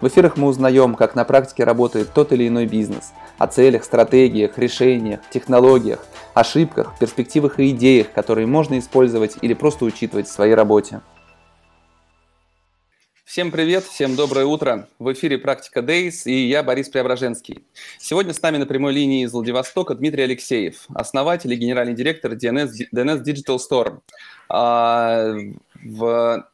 в эфирах мы узнаем, как на практике работает тот или иной бизнес, о целях, стратегиях, решениях, технологиях, ошибках, перспективах и идеях, которые можно использовать или просто учитывать в своей работе. Всем привет, всем доброе утро. В эфире «Практика Days» и я, Борис Преображенский. Сегодня с нами на прямой линии из Владивостока Дмитрий Алексеев, основатель и генеральный директор DNS, DNS Digital Store. А, в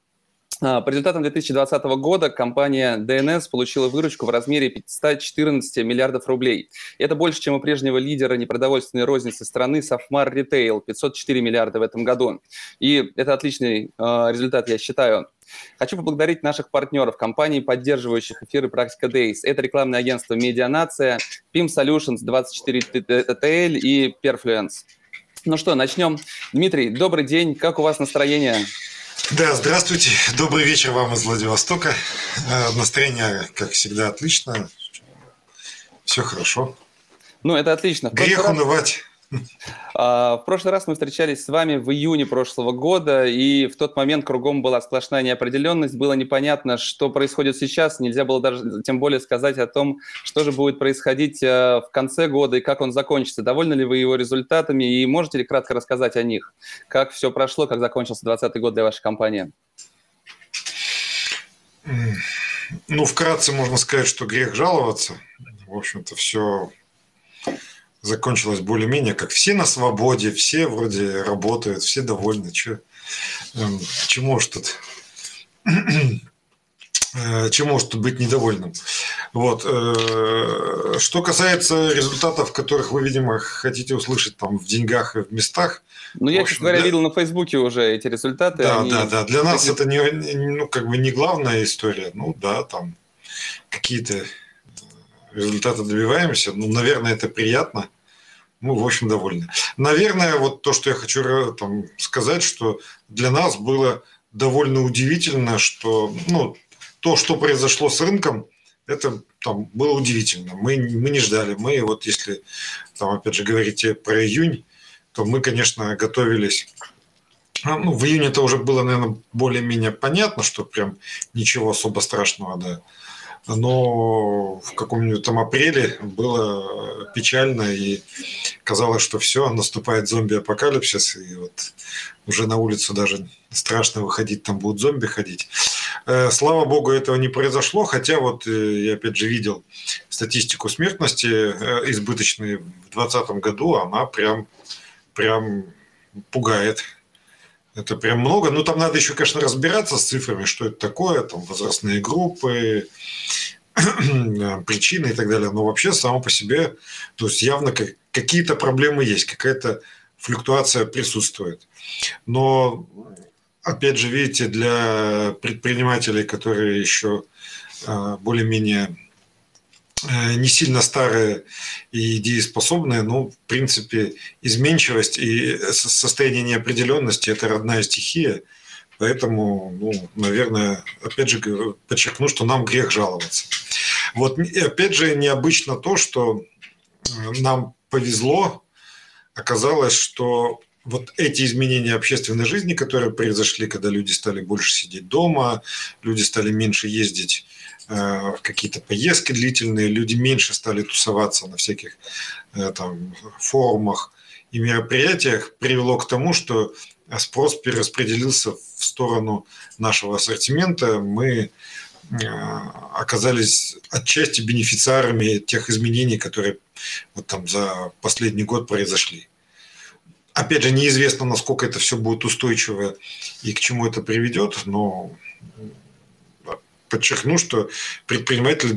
по результатам 2020 года компания DNS получила выручку в размере 514 миллиардов рублей. Это больше, чем у прежнего лидера непродовольственной розницы страны Safmar Retail, 504 миллиарда в этом году. И это отличный э, результат, я считаю. Хочу поблагодарить наших партнеров, компаний, поддерживающих эфиры «Практика Days». Это рекламное агентство «Медианация», PIM Solutions, 24TTL и Perfluence. Ну что, начнем. Дмитрий, добрый день. Как у вас настроение? Да, здравствуйте. Добрый вечер вам из Владивостока. Э, настроение, как всегда, отлично. Все хорошо. Ну, это отлично. Грех раз... унывать. А, в прошлый раз мы встречались с вами в июне прошлого года, и в тот момент кругом была сплошная неопределенность, было непонятно, что происходит сейчас, нельзя было даже тем более сказать о том, что же будет происходить э, в конце года и как он закончится. Довольны ли вы его результатами и можете ли кратко рассказать о них? Как все прошло, как закончился 2020 год для вашей компании? Ну, вкратце можно сказать, что грех жаловаться. В общем-то, все закончилось более-менее, как все на свободе, все вроде работают, все довольны. Че, эм, чему уж тут э, чему может быть недовольным. Вот. Э, что касается результатов, которых вы, видимо, хотите услышать там в деньгах и в местах. Ну, я, честно говоря, для... видел на Фейсбуке уже эти результаты. Да, они... да, да. Для нас это не, ну, как бы не главная история. Ну, да, там какие-то результаты добиваемся. Ну, наверное, это приятно мы, в общем, довольны. Наверное, вот то, что я хочу э, там, сказать, что для нас было довольно удивительно, что ну, то, что произошло с рынком, это там было удивительно. Мы, мы не ждали. Мы вот если там опять же говорите про июнь, то мы, конечно, готовились. А, ну, в июне это уже было, наверное, более-менее понятно, что прям ничего особо страшного, да но в каком-нибудь там апреле было печально и казалось, что все, наступает зомби-апокалипсис, и вот уже на улицу даже страшно выходить, там будут зомби ходить. Э, слава богу, этого не произошло, хотя вот э, я опять же видел статистику смертности э, избыточной в 2020 году, она прям, прям пугает. Это прям много. Ну, там надо еще, конечно, разбираться с цифрами, что это такое, там возрастные группы, причины и так далее. Но вообще само по себе, то есть явно какие-то проблемы есть, какая-то флюктуация присутствует. Но, опять же, видите, для предпринимателей, которые еще а, более-менее не сильно старые и дееспособные, ну, в принципе, изменчивость и состояние неопределенности – это родная стихия. Поэтому, ну, наверное, опять же подчеркну, что нам грех жаловаться. Вот, и опять же, необычно то, что э, нам повезло, оказалось, что вот эти изменения общественной жизни, которые произошли, когда люди стали больше сидеть дома, люди стали меньше ездить Э, в какие-то поездки длительные, люди меньше стали тусоваться на всяких э, там, форумах и мероприятиях, привело к тому, что спрос перераспределился в сторону нашего ассортимента. Мы э, оказались отчасти бенефициарами тех изменений, которые вот там за последний год произошли. Опять же, неизвестно, насколько это все будет устойчиво и к чему это приведет, но подчеркну, что предприниматели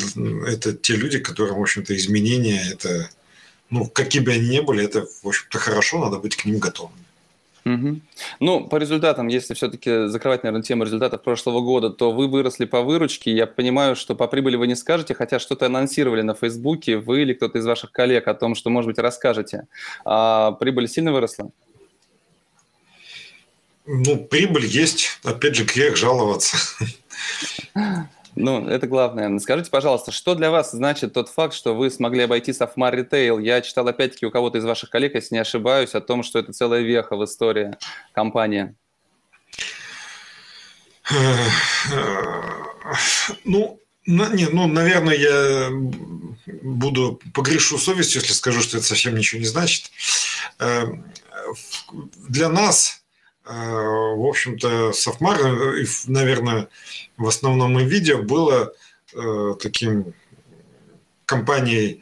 – это те люди, которым, в общем-то, изменения – это, ну, какие бы они ни были, это, в общем-то, хорошо, надо быть к ним готовым. Угу. Ну, по результатам, если все-таки закрывать, наверное, тему результатов прошлого года, то вы выросли по выручке. Я понимаю, что по прибыли вы не скажете, хотя что-то анонсировали на Фейсбуке, вы или кто-то из ваших коллег о том, что, может быть, расскажете. А прибыль сильно выросла? Ну, прибыль есть. Опять же, грех жаловаться. Ну, это главное. Скажите, пожалуйста, что для вас значит тот факт, что вы смогли обойти Софмар Retail? Я читал опять-таки у кого-то из ваших коллег, если не ошибаюсь, о том, что это целая веха в истории компании. Ну, не, ну, наверное, я буду погрешу совестью, если скажу, что это совсем ничего не значит. Э, для нас в общем-то, Софмар, э, наверное, в основном и видео было э, таким компанией,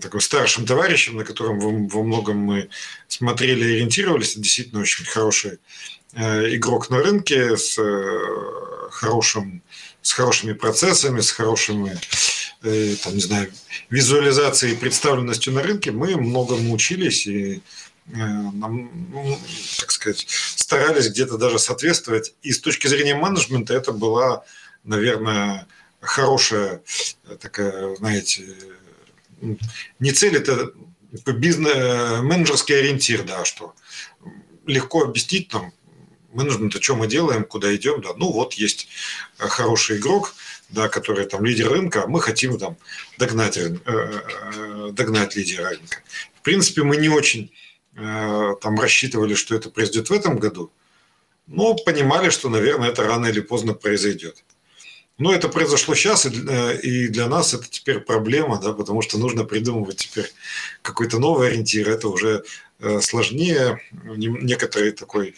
такой старшим товарищем, на котором во многом мы смотрели и ориентировались. Действительно очень хороший игрок на рынке с хорошим с хорошими процессами, с хорошими, там, не знаю, визуализацией и представленностью на рынке, мы многому учились и Э, ну, так сказать, старались где-то даже соответствовать. И с точки зрения менеджмента это была, наверное, хорошая э, такая, знаете, не цель, это бизнес, менеджерский ориентир, да, что легко объяснить нам, менеджмент, о чем мы делаем, куда идем, да, ну вот есть хороший игрок, да, который там лидер рынка, а мы хотим там догнать, э, догнать лидера рынка. В принципе, мы не очень Э, там рассчитывали, что это произойдет в этом году, но понимали, что, наверное, это рано или поздно произойдет. Но это произошло сейчас, э, и для нас это теперь проблема, да, потому что нужно придумывать теперь какой-то новый ориентир. Это уже э, сложнее, некоторые такой,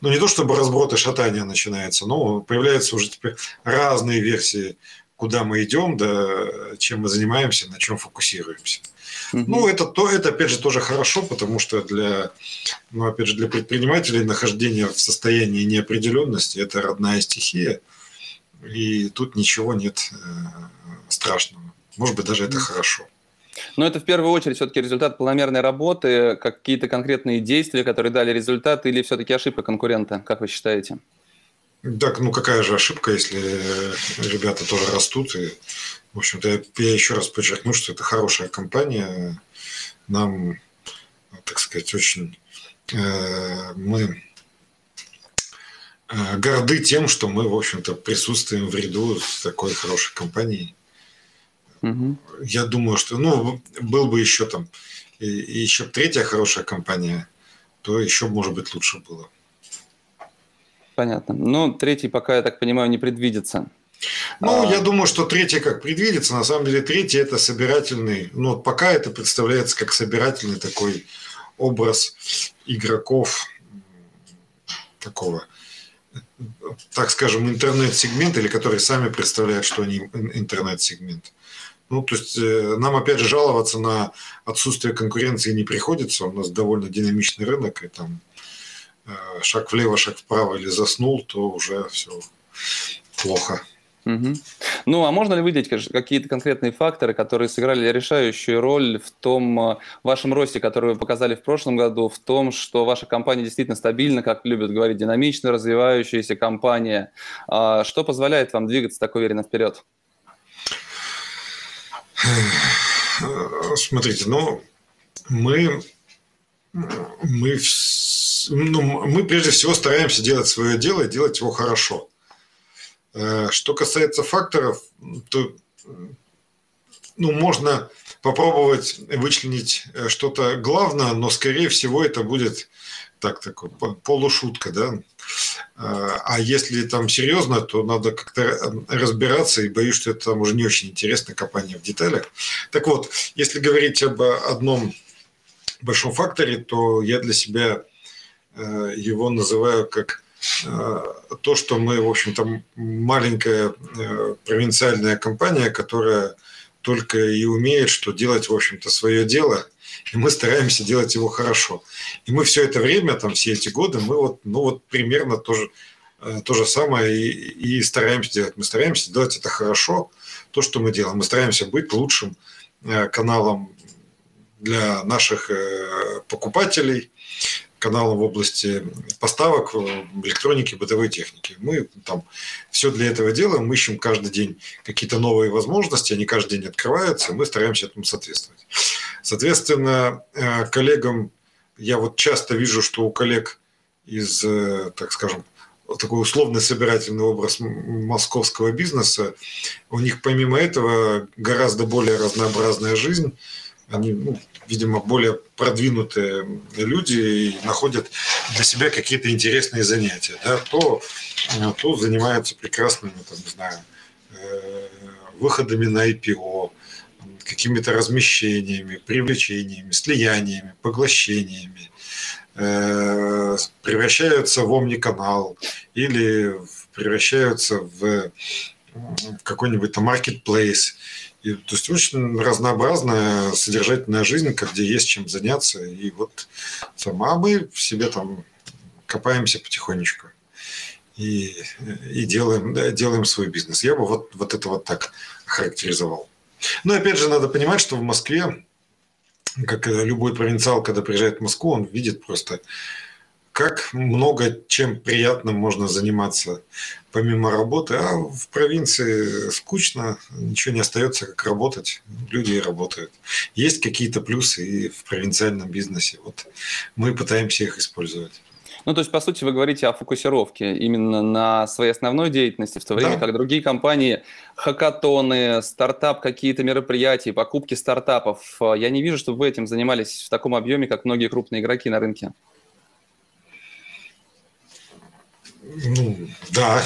ну не то чтобы разброд и шатание начинается, но появляются уже теперь разные версии, куда мы идем, да, чем мы занимаемся, на чем фокусируемся. Ну, это, то, это, опять же, тоже хорошо, потому что для, ну, опять же, для предпринимателей нахождение в состоянии неопределенности – это родная стихия, и тут ничего нет э, страшного. Может быть, даже это хорошо. Но это в первую очередь все-таки результат планомерной работы, какие-то конкретные действия, которые дали результат, или все-таки ошибка конкурента, как вы считаете? Так, ну какая же ошибка, если ребята тоже растут и в общем-то, я, я еще раз подчеркну, что это хорошая компания. Нам, так сказать, очень э, мы э, горды тем, что мы, в общем-то, присутствуем в ряду с такой хорошей компанией. Угу. Я думаю, что, ну, был бы еще там и, и еще третья хорошая компания, то еще, может быть, лучше было. Понятно. Ну, третий пока, я так понимаю, не предвидится. Ну, а... я думаю, что третье как предвидится. На самом деле, третье это собирательный. Ну, вот пока это представляется как собирательный такой образ игроков такого, так скажем, интернет-сегмент, или которые сами представляют, что они интернет-сегмент. Ну, то есть э, нам, опять же, жаловаться на отсутствие конкуренции не приходится. У нас довольно динамичный рынок, и там шаг влево, шаг вправо или заснул, то уже все плохо. Угу. Ну, а можно ли выделить какие-то конкретные факторы, которые сыграли решающую роль в том э, вашем росте, который вы показали в прошлом году, в том, что ваша компания действительно стабильна, как любят говорить, динамично развивающаяся компания? А что позволяет вам двигаться так уверенно вперед? Смотрите, ну, мы, мы, ну, мы прежде всего стараемся делать свое дело и делать его хорошо. Э, что касается факторов, то ну, можно попробовать вычленить э, что-то главное, но, скорее всего, это будет так, такой полушутка, да. Э, а если там серьезно, то надо как-то разбираться, и боюсь, что это там уже не очень интересно копание в деталях. Так вот, если говорить об одном большом факторе, то я для себя его называю как Э, то, что мы, в общем-то, маленькая э, провинциальная компания, которая только и умеет, что делать, в общем-то, свое дело, и мы стараемся делать его хорошо. И мы все это время, там, все эти годы, мы вот, ну, вот примерно то же, э, то же самое и, и стараемся делать. Мы стараемся делать это хорошо, то, что мы делаем. Мы стараемся быть лучшим каналом для наших покупателей, каналам в области поставок электроники, бытовой техники. Мы там все для этого делаем, мы ищем каждый день какие-то новые возможности, они каждый день открываются, мы стараемся этому соответствовать. Соответственно, э, коллегам, я вот часто вижу, что у коллег из, э, так скажем, такой условный собирательный образ московского бизнеса, у них помимо этого гораздо более разнообразная жизнь, они, ну, видимо, более продвинутые люди и находят для себя какие-то интересные занятия. Да, то, э, то занимаются прекрасными, там, не знаю, э, выходами на IPO, какими-то размещениями, привлечениями, слияниями, поглощениями, э, превращаются в омниканал или превращаются в какой-нибудь там marketplace и, то есть очень разнообразная содержательная жизнь, где есть чем заняться. И вот сама мы в себе там копаемся потихонечку и, и делаем, да, делаем свой бизнес. Я бы вот, вот это вот так характеризовал. Но опять же, надо понимать, что в Москве, как любой провинциал, когда приезжает в Москву, он видит просто как много чем приятным можно заниматься помимо работы, а в провинции скучно, ничего не остается, как работать, люди и работают. Есть какие-то плюсы и в провинциальном бизнесе, вот мы пытаемся их использовать. Ну, то есть, по сути, вы говорите о фокусировке именно на своей основной деятельности, в то время да. как другие компании, хакатоны, стартап, какие-то мероприятия, покупки стартапов, я не вижу, чтобы вы этим занимались в таком объеме, как многие крупные игроки на рынке. Ну, да.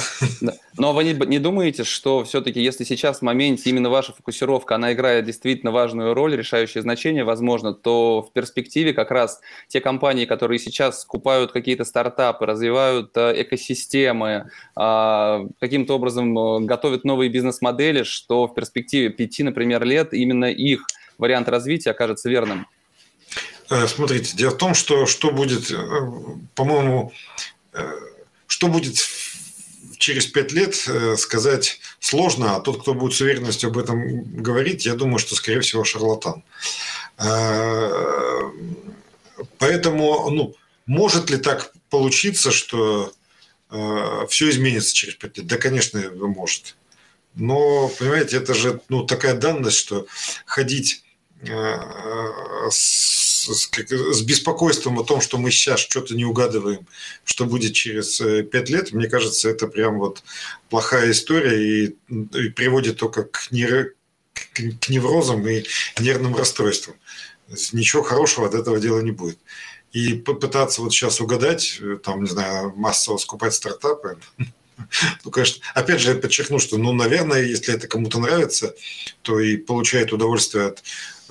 Но вы не, не думаете, что все-таки, если сейчас в моменте именно ваша фокусировка, она играет действительно важную роль, решающее значение, возможно, то в перспективе как раз те компании, которые сейчас скупают какие-то стартапы, развивают э, экосистемы, а, каким-то образом э, готовят новые бизнес-модели, что в перспективе пяти, например, лет именно их вариант развития окажется верным? Э, смотрите, дело в том, что что будет, по-моему, что будет через пять лет, э, сказать сложно, а тот, кто будет с уверенностью об этом говорить, я думаю, что, скорее всего, шарлатан. Э, поэтому, ну, может ли так получиться, что э, все изменится через пять лет? Да, конечно, может. Но, понимаете, это же ну, такая данность, что ходить с с, с беспокойством о том, что мы сейчас что-то не угадываем, что будет через э, пять лет, мне кажется, это прям вот плохая история и, и приводит только к, нейро, к неврозам и нервным расстройствам. Ничего хорошего от этого дела не будет. И попытаться вот сейчас угадать, э, там, не знаю, массово скупать стартапы, ну, конечно, опять же, я подчеркну, что, ну, наверное, если это кому-то нравится, то и получает удовольствие от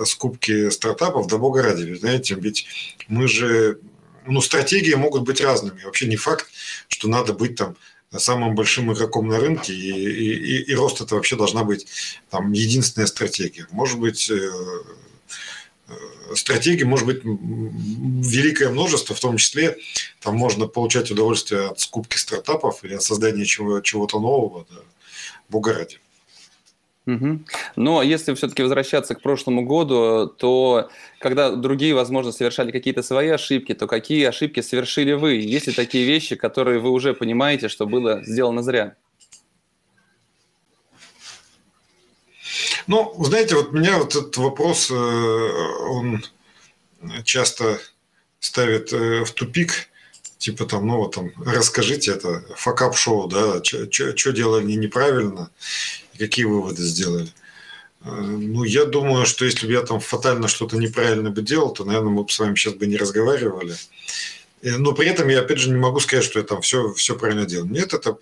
скупки стартапов, да бога ради, знаете, ведь мы же, ну, стратегии могут быть разными. Вообще не факт, что надо быть там самым большим игроком на рынке, и, и, и рост это вообще должна быть там единственная стратегия. Может быть, э, э, стратегий может быть великое множество, в том числе там можно получать удовольствие от скупки стартапов или от создания чего- чего-то нового, да, бога ради. Угу. Но если все-таки возвращаться к прошлому году, то когда другие, возможно, совершали какие-то свои ошибки, то какие ошибки совершили вы? Есть ли такие вещи, которые вы уже понимаете, что было сделано зря? Ну, знаете, вот меня вот этот вопрос, э, он часто ставит э, в тупик, типа там, ну вот там, расскажите это, факап-шоу, да, что делали неправильно, какие выводы сделали. Э, ну, я думаю, что если бы я там фатально что-то неправильно бы делал, то, наверное, мы бы с вами сейчас бы не разговаривали. Э, но при этом я, опять же, не могу сказать, что я там все, все правильно делал. Нет, это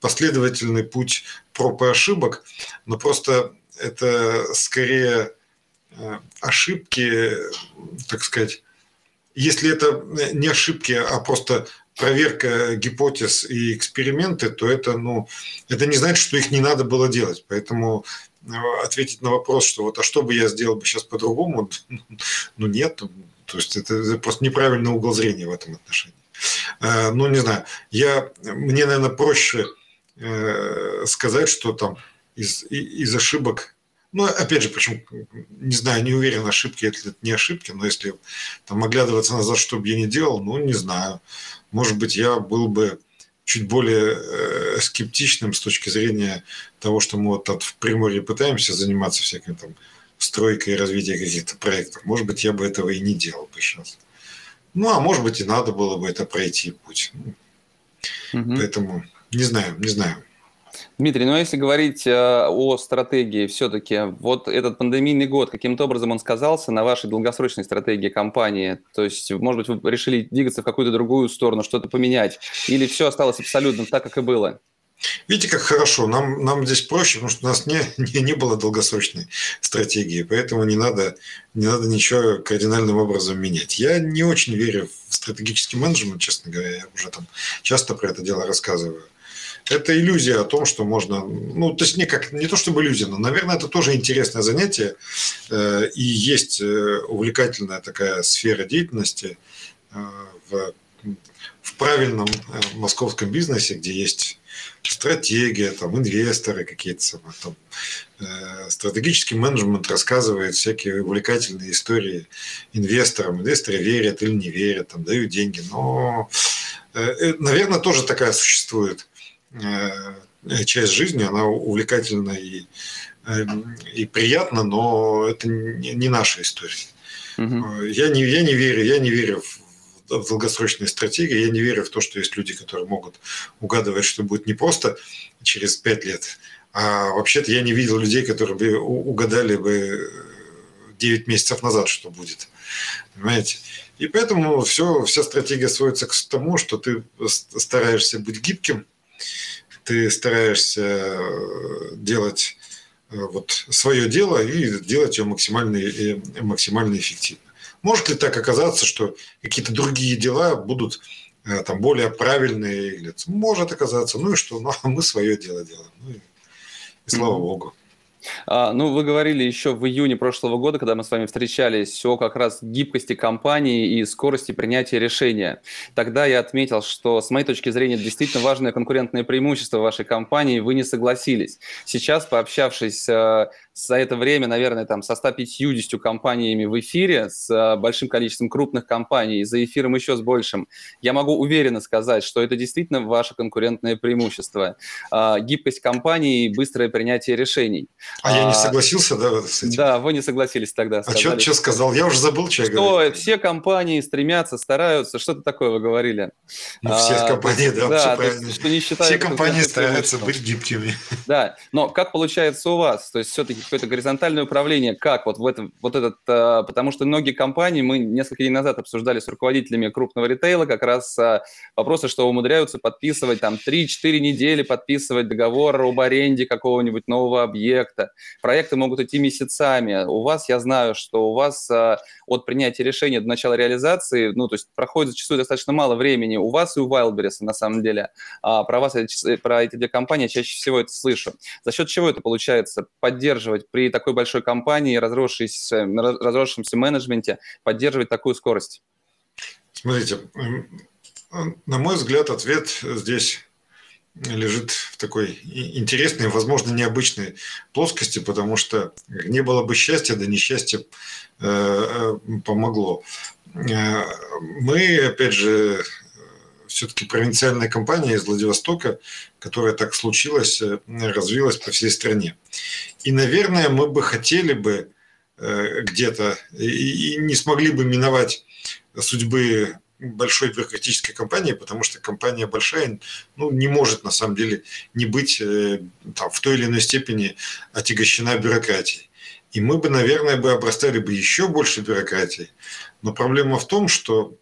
последовательный путь проб и ошибок, но просто это скорее э, ошибки, так сказать, если это не ошибки, а просто проверка гипотез и эксперименты, то это, ну, это не значит, что их не надо было делать. Поэтому э, ответить на вопрос, что вот, а что бы я сделал бы сейчас по-другому, ну, нет. То есть это просто неправильный угол зрения в этом отношении. Э, ну, не знаю, я, мне, наверное, проще э, сказать, что там из, из ошибок Ну, опять же, почему, не знаю, не уверен, ошибки это не ошибки, но если там оглядываться назад, что бы я не делал, ну, не знаю. Может быть, я был бы чуть более э, скептичным с точки зрения того, что мы вот в Приморье пытаемся заниматься всякой там стройкой и развитием каких-то проектов. Может быть, я бы этого и не делал бы сейчас. Ну, а может быть, и надо было бы это пройти путь. Угу. Поэтому не знаю, не знаю. Дмитрий, ну а если говорить э, о стратегии, все-таки вот этот пандемийный год, каким-то образом он сказался на вашей долгосрочной стратегии компании? То есть, может быть, вы решили двигаться в какую-то другую сторону, что-то поменять? Или все осталось абсолютно так, как и было? Видите, как хорошо. Нам, нам здесь проще, потому что у нас не, не, не было долгосрочной стратегии, поэтому не надо, не надо ничего кардинальным образом менять. Я не очень верю в стратегический менеджмент, честно говоря. Я уже там часто про это дело рассказываю это иллюзия о том, что можно, ну, то есть не, как, не то чтобы иллюзия, но, наверное, это тоже интересное занятие, э, и есть э, увлекательная такая сфера деятельности э, в, в правильном московском бизнесе, где есть стратегия, там, инвесторы какие-то, там, стратегический менеджмент рассказывает всякие увлекательные истории инвесторам. Инвесторы верят или не верят, там, дают деньги. Но, наверное, тоже такая существует часть жизни, она увлекательна и, эм, и приятна, но это не наша история. Угу. Я, не, я не верю, я не верю в в долгосрочные стратегии. Я не верю в то, что есть люди, которые могут угадывать, что будет не просто через пять лет, а вообще-то я не видел людей, которые бы угадали бы 9 месяцев назад, что будет. Понимаете? И поэтому все, вся стратегия сводится к тому, что ты стараешься быть гибким, ты стараешься э, делать э, вот свое дело и делать его максимально, максимально эффективно. Может ли так оказаться, что какие-то другие дела будут э, там более правильные? Может оказаться. Ну и что? Ну, а мы свое дело делаем. Ну и, и слава. Богу. А, ну, вы говорили еще в июне прошлого года, когда мы с вами встречались, о как раз гибкости компании и скорости принятия решения. Тогда я отметил, что с моей точки зрения действительно важное конкурентное преимущество вашей компании, вы не согласились. Сейчас, пообщавшись э, за это время, наверное, там со 150 компаниями в эфире, с э, большим количеством крупных компаний, за эфиром еще с большим, я могу уверенно сказать, что это действительно ваше конкурентное преимущество. А, гибкость компании и быстрое принятие решений. А, а я не а, согласился, да, с этим? Да, вы не согласились тогда. А что, что сказал? Я уже забыл, что я говорил. Все компании стремятся, стараются, что-то такое вы говорили. Ну, все а, компании, да, да все правильно. Что не считают, все компании стараются быть гибкими. Да, но как получается у вас? То есть все-таки какое-то горизонтальное управление, как вот в этом, вот этот, а, потому что многие компании, мы несколько дней назад обсуждали с руководителями крупного ритейла как раз а, вопросы, что умудряются подписывать там 3-4 недели, подписывать договор об аренде какого-нибудь нового объекта. Проекты могут идти месяцами. У вас, я знаю, что у вас а, от принятия решения до начала реализации, ну, то есть проходит зачастую достаточно мало времени. У вас и у Wildberries, на самом деле. Про вас, про эти две компании чаще всего это слышу. За счет чего это получается? Поддерживать поддерживать при такой большой компании, разросшейся, разросшемся менеджменте, поддерживать такую скорость? Смотрите, на мой взгляд, ответ здесь лежит в такой интересной, возможно, необычной плоскости, потому что не было бы счастья, да несчастье э, э, помогло. Э, мы, опять же, все-таки провинциальная компания из Владивостока, которая так случилось, э, развилась по всей стране. И, наверное, мы бы хотели бы э, где-то и не смогли бы миновать судьбы большой бюрократической компании, потому что компания большая, ну, не может на самом деле не быть э, там, в той или иной степени отягощена бюрократией. И мы бы, наверное, бы обрастали бы еще больше бюрократией. Но проблема в том, что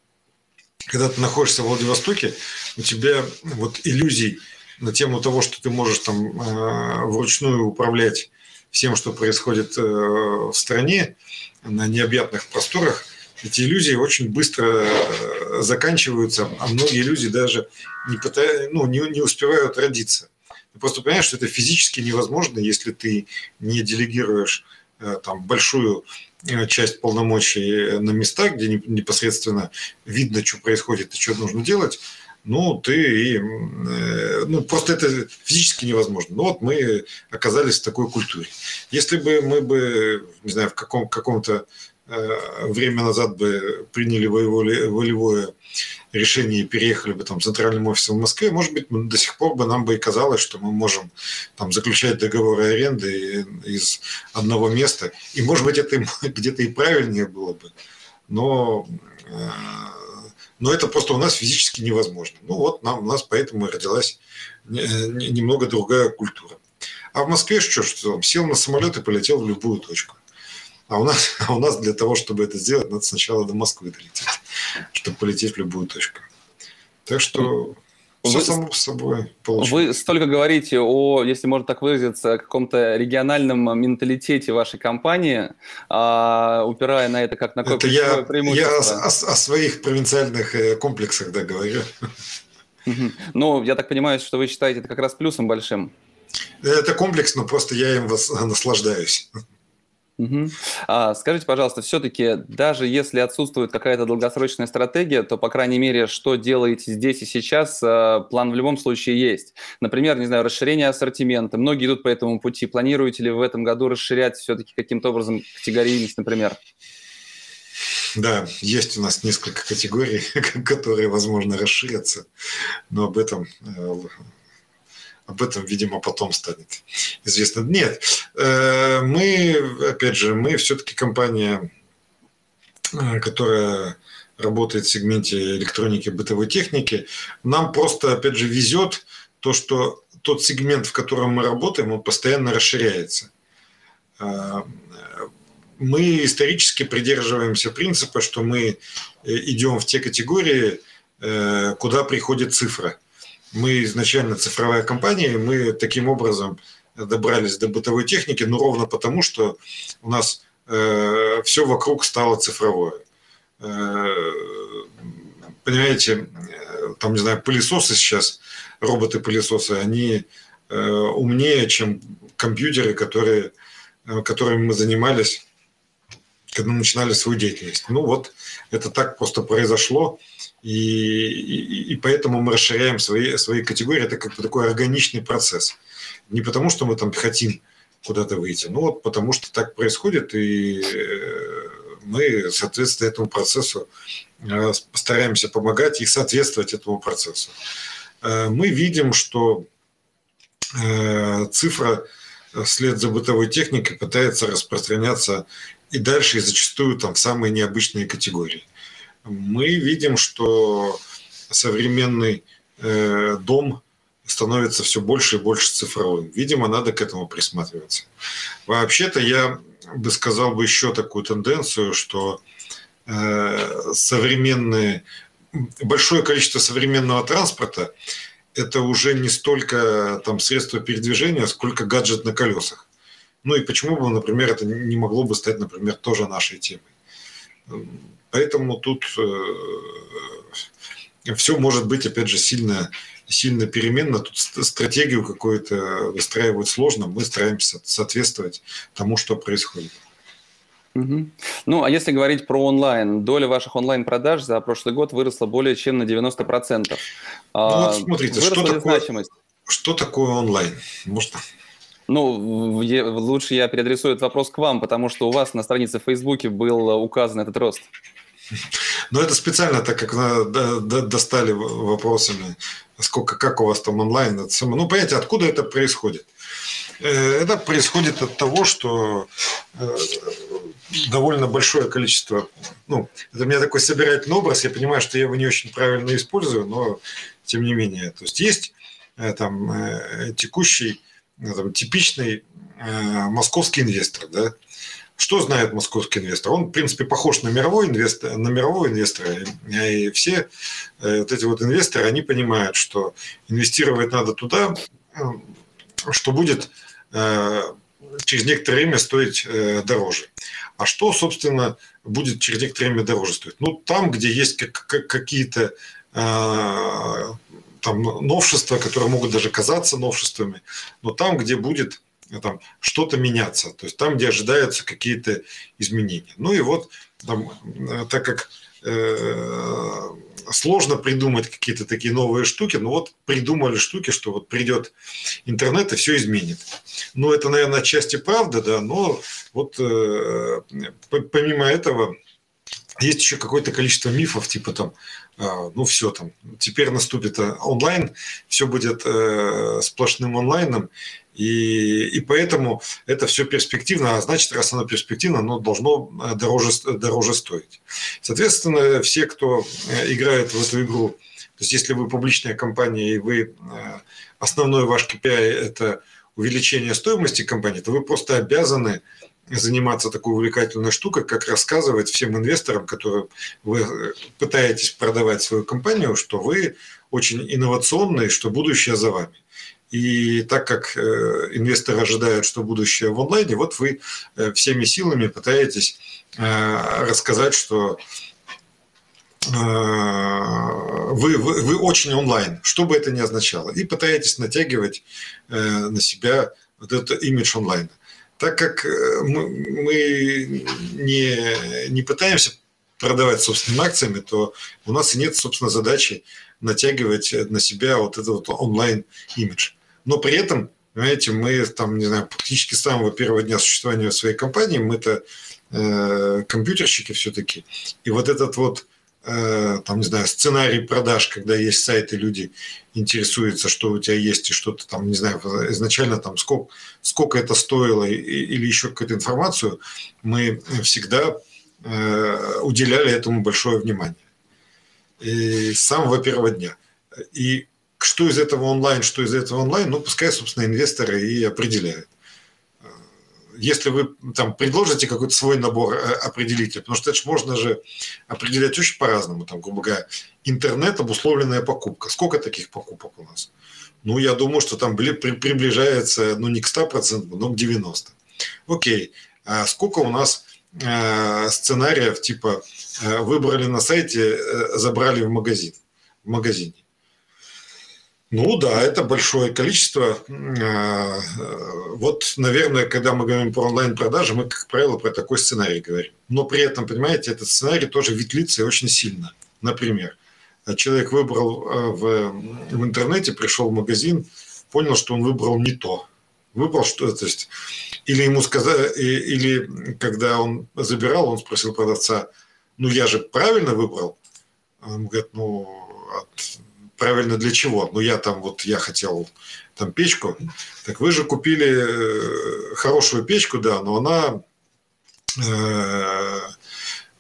когда ты находишься в Владивостоке, у тебя вот иллюзий на тему того, что ты можешь там э, вручную управлять всем, что происходит э, в стране на необъятных просторах, эти иллюзии очень быстро э, заканчиваются, а многие люди даже не, пытаются, ну, не, не успевают родиться. Ты просто понимаешь, что это физически невозможно, если ты не делегируешь там большую Э, часть полномочий на местах, где непосредственно видно, что происходит и что нужно делать. ну, ты и, ну, просто это физически невозможно. Ну, вот мы оказались в такой культуре. Если бы мы бы, не знаю, в каком, каком-то время назад бы приняли волевое, волевое решение и переехали бы там центральным офисом в Москве, может быть, до сих пор бы нам бы и казалось, что мы можем там заключать договоры аренды из одного места. И, может быть, это где-то и правильнее было бы. Но но это просто у нас физически невозможно. Ну вот нам, у нас поэтому и родилась немного другая культура. А в Москве что, что сел на самолет и полетел в любую точку. А у, нас, а у нас для того, чтобы это сделать, надо сначала до Москвы долететь, чтобы полететь в любую точку. Так что все вы, само собой получилось. Вы столько говорите о, если можно так выразиться, каком-то региональном менталитете вашей компании, а, упирая на это как на какое я, преимущество. Я о, о, о своих провинциальных э, комплексах да, говорю. Ну, я так понимаю, что вы считаете это как раз плюсом большим. Это комплекс, но просто я им наслаждаюсь. Угу. А, скажите, пожалуйста, все-таки даже если отсутствует какая-то долгосрочная стратегия, то, по крайней мере, что делаете здесь и сейчас, а, план в любом случае есть. Например, не знаю, расширение ассортимента. Многие идут по этому пути. Планируете ли вы в этом году расширять все-таки каким-то образом категорийность, например? Да, есть у нас несколько категорий, которые, возможно, расширятся, но об этом э, об этом, видимо, потом станет известно. Нет, э, мы, опять же, мы все-таки компания, э, которая работает в сегменте электроники, бытовой техники. Нам просто, опять же, везет то, что тот сегмент, в котором мы работаем, он постоянно расширяется. Э, мы исторически придерживаемся принципа, что мы идем в те категории, куда приходит цифра – мы изначально цифровая компания, и мы таким образом добрались до бытовой техники, но ровно потому, что у нас э, все вокруг стало цифровое. Э, понимаете, э, там, не знаю, пылесосы сейчас, роботы-пылесосы, они э, умнее, чем компьютеры, которые, э, которыми мы занимались, когда начинали свою деятельность. Ну вот, это так просто произошло. И, и, и поэтому мы расширяем свои, свои категории. Это как бы такой органичный процесс. Не потому, что мы там хотим куда-то выйти, но вот потому что так происходит, и э, мы, соответственно, этому процессу э, стараемся помогать и соответствовать этому процессу. Э, мы видим, что цифра вслед за бытовой техникой пытается распространяться и дальше, и зачастую там в самые необычные категории – мы видим, что современный э, дом становится все больше и больше цифровым. Видимо, надо к этому присматриваться. Вообще-то я бы сказал бы еще такую тенденцию, что э, современные, большое количество современного транспорта это уже не столько там средства передвижения, сколько гаджет на колесах. Ну и почему бы, например, это не могло бы стать, например, тоже нашей темой. Поэтому тут э, все может быть, опять же, сильно, сильно переменно. Тут стратегию какую-то выстраивать сложно. Мы стараемся соответствовать тому, что происходит. Угу. Ну, а если говорить про онлайн, доля ваших онлайн-продаж за прошлый год выросла более чем на 90%. Ну, вот смотрите, что такое, значимость? что такое онлайн? Можно ну, лучше я переадресую этот вопрос к вам, потому что у вас на странице в Фейсбуке был указан этот рост. Но это специально, так как достали вопросами, сколько, как у вас там онлайн. Ну, понимаете, откуда это происходит? Э, это происходит от того, что э, довольно большое количество, ну, это у меня такой собирательный образ, я понимаю, что я его не очень правильно использую, но тем не менее. То есть есть э, там текущий, типичный московский инвестор, да, что знает московский инвестор? Он, в принципе, похож на мировой инвестор, на мирового инвестора. И все э, вот эти вот инвесторы, они понимают, что инвестировать надо туда, э, что будет э, через некоторое время стоить дороже. А что, собственно, будет через некоторое время дороже стоить? Ну, там, где есть какие-то там новшества, которые могут даже казаться новшествами, но там, где будет там, что-то меняться, то есть там, где ожидаются какие-то изменения. Ну и вот, там, э, так как э, сложно придумать какие-то такие новые штуки, но вот придумали штуки, что вот придет интернет и все изменит. Ну, это, наверное, отчасти правда, да, но вот э, помимо этого есть еще какое-то количество мифов, типа там, э, ну все там, теперь наступит э, онлайн, все будет э, сплошным онлайном, и, и поэтому это все перспективно, а значит, раз оно перспективно, оно должно э, дороже, дороже стоить. Соответственно, все, кто играет в эту игру, то есть если вы публичная компания и вы основной ваш KPI – это увеличение стоимости компании, то вы просто обязаны заниматься такой увлекательной штукой, как рассказывать всем инвесторам, которые вы пытаетесь продавать свою компанию, что вы очень инновационные, что будущее за вами. И так как э, инвесторы ожидают, что будущее в онлайне, вот вы э, всеми силами пытаетесь э, рассказать, что вы, вы, вы очень онлайн, что бы это ни означало, и пытаетесь натягивать на себя вот этот имидж онлайна. Так как мы, мы не, не пытаемся продавать собственными акциями, то у нас и нет, собственно, задачи натягивать на себя вот этот вот онлайн-имидж но при этом, понимаете, мы там, не знаю, практически с самого первого дня существования своей компании, мы-то э, компьютерщики все-таки, и вот этот вот э, там, не знаю, сценарий продаж, когда есть сайты, люди интересуются, что у тебя есть, и что-то там, не знаю, изначально там сколько, сколько это стоило, или еще какую-то информацию, мы всегда э, уделяли этому большое внимание. И с самого первого дня. И что из этого онлайн, что из этого онлайн, ну, пускай, собственно, инвесторы и определяют. Если вы там предложите какой-то свой набор э, определителей, потому что это же можно же определять очень по-разному, там, грубо говоря, интернет обусловленная покупка. Сколько таких покупок у нас? Ну, я думаю, что там приближается, ну, не к 100%, но к 90%. Окей, а сколько у нас э, сценариев, типа, э, выбрали на сайте, забрали в магазин, в магазине? Ну да, это большое количество. А, вот, наверное, когда мы говорим про онлайн-продажи, мы, как правило, про такой сценарий говорим. Но при этом, понимаете, этот сценарий тоже ветлится очень сильно. Например, человек выбрал а, в, в интернете, пришел в магазин, понял, что он выбрал не то. Выбрал что то есть, или ему сказали, или когда он забирал, он спросил продавца, ну я же правильно выбрал? Он говорит, ну, правильно для чего? Ну, я там вот, я хотел там печку. Так вы же купили э, хорошую печку, да, но она, э,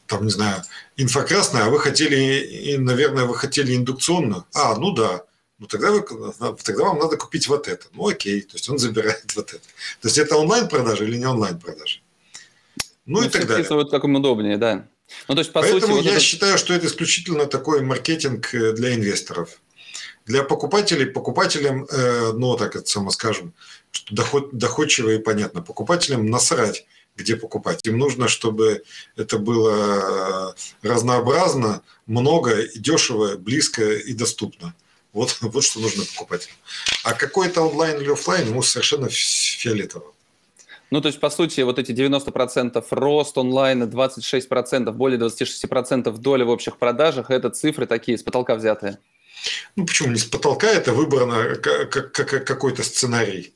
там, не знаю, инфракрасная, а вы хотели, и, наверное, вы хотели индукционную. А, ну да. Ну, тогда, вы, тогда вам надо купить вот это. Ну, окей. То есть, он забирает вот это. То есть, это онлайн-продажа или не онлайн-продажа? Ну, ну и так далее. Вот как им удобнее, да. Ну, то есть, по Поэтому сути, я вот считаю, что это исключительно такой маркетинг э, для инвесторов. Для покупателей, покупателям, э, ну, так это само скажем, доход, доходчиво и понятно, покупателям насрать, где покупать. Им нужно, чтобы это было э, разнообразно, много, и дешево, близко и доступно. Вот, вот что нужно покупателям. А какой это онлайн или офлайн, ему совершенно фиолетово. Ну, то есть, по сути, вот эти 90% рост онлайна, 26%, более 26% доля в общих продажах – это цифры такие, с потолка взятые. Ну, почему не с потолка, это выбрано как, как, какой-то сценарий.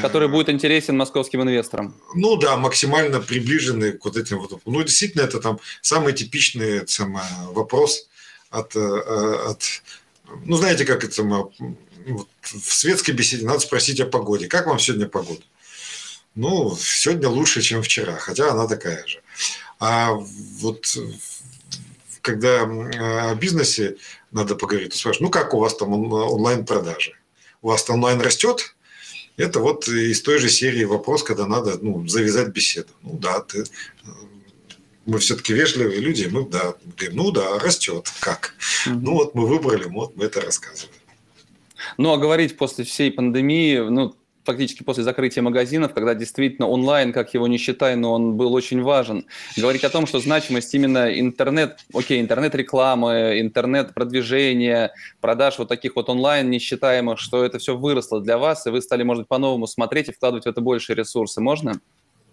Который будет интересен московским инвесторам. Ну да, максимально приближенный к вот этим вот. Ну, действительно, это там самый типичный сам, вопрос от, э, от ну, знаете, как это вот, в светской беседе надо спросить о погоде. Как вам сегодня погода? Ну, сегодня лучше, чем вчера, хотя она такая же. А вот когда о бизнесе надо поговорить. Ты спрашиваешь, ну как у вас там онлайн-продажи? У вас там онлайн растет? Это вот из той же серии вопрос, когда надо ну, завязать беседу. Ну да, ты, мы все-таки вежливые люди, мы да, говорим, ну да, растет. Как? Угу. Ну вот мы выбрали, вот мы это рассказываем. Ну а говорить после всей пандемии, ну фактически после закрытия магазинов, когда действительно онлайн, как его не считай, но он был очень важен. Говорить о том, что значимость именно интернет, окей, интернет-рекламы, интернет-продвижения, продаж вот таких вот онлайн несчитаемых, что это все выросло для вас, и вы стали, может быть, по-новому смотреть и вкладывать в это больше ресурсы. Можно?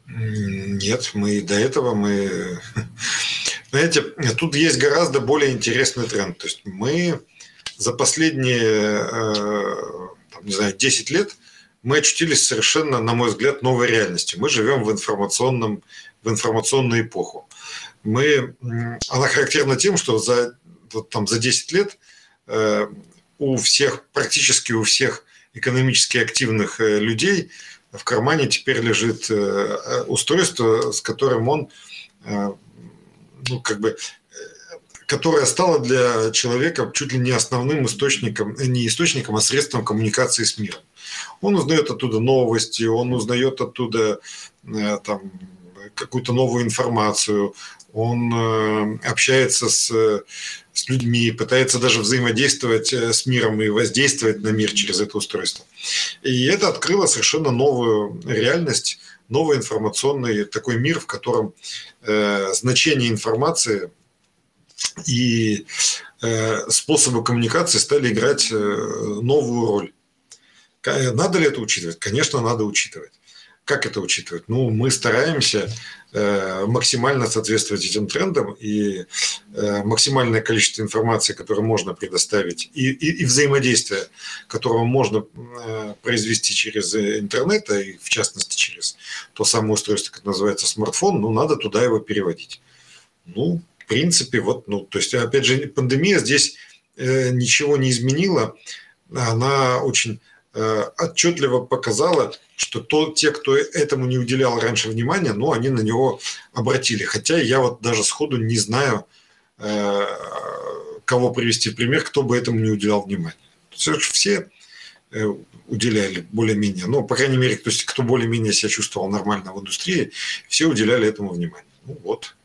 Нет, мы до этого мы Знаете, тут есть гораздо более интересный тренд. То есть мы за последние, э, там, не знаю, 10 лет мы очутились совершенно, на мой взгляд, новой реальности. Мы живем в, информационном, в информационную эпоху. Мы, она характерна тем, что за, вот там, за 10 лет э, у всех, практически у всех экономически активных э, людей в кармане теперь лежит устройство, с которым он ну, как бы которая стала для человека чуть ли не основным источником, не источником, а средством коммуникации с миром. Он узнает оттуда новости, он узнает оттуда э, там, какую-то новую информацию, он э, общается с, с людьми, пытается даже взаимодействовать э, с миром и воздействовать на мир через это устройство. И это открыло совершенно новую реальность, новый информационный такой мир, в котором э, значение информации и э, способы коммуникации стали играть э, новую роль. Надо ли это учитывать? Конечно, надо учитывать. Как это учитывать? Ну, мы стараемся э, максимально соответствовать этим трендам, и максимальное количество информации, которое можно предоставить, и, и, и взаимодействие, которого можно произвести через интернет, а и в частности через то самое устройство, как называется смартфон, ну, надо туда его переводить. Ну, в принципе, вот, ну, то есть, опять же, пандемия здесь э, ничего не изменила. Она очень э, отчетливо показала, что то, те, кто этому не уделял раньше внимания, ну, они на него обратили. Хотя я вот даже сходу не знаю, э, кого привести в пример, кто бы этому не уделял внимания. Все э, уделяли более-менее, ну, по крайней мере, то есть, кто более-менее себя чувствовал нормально в индустрии, все уделяли этому внимание. Ну, вот.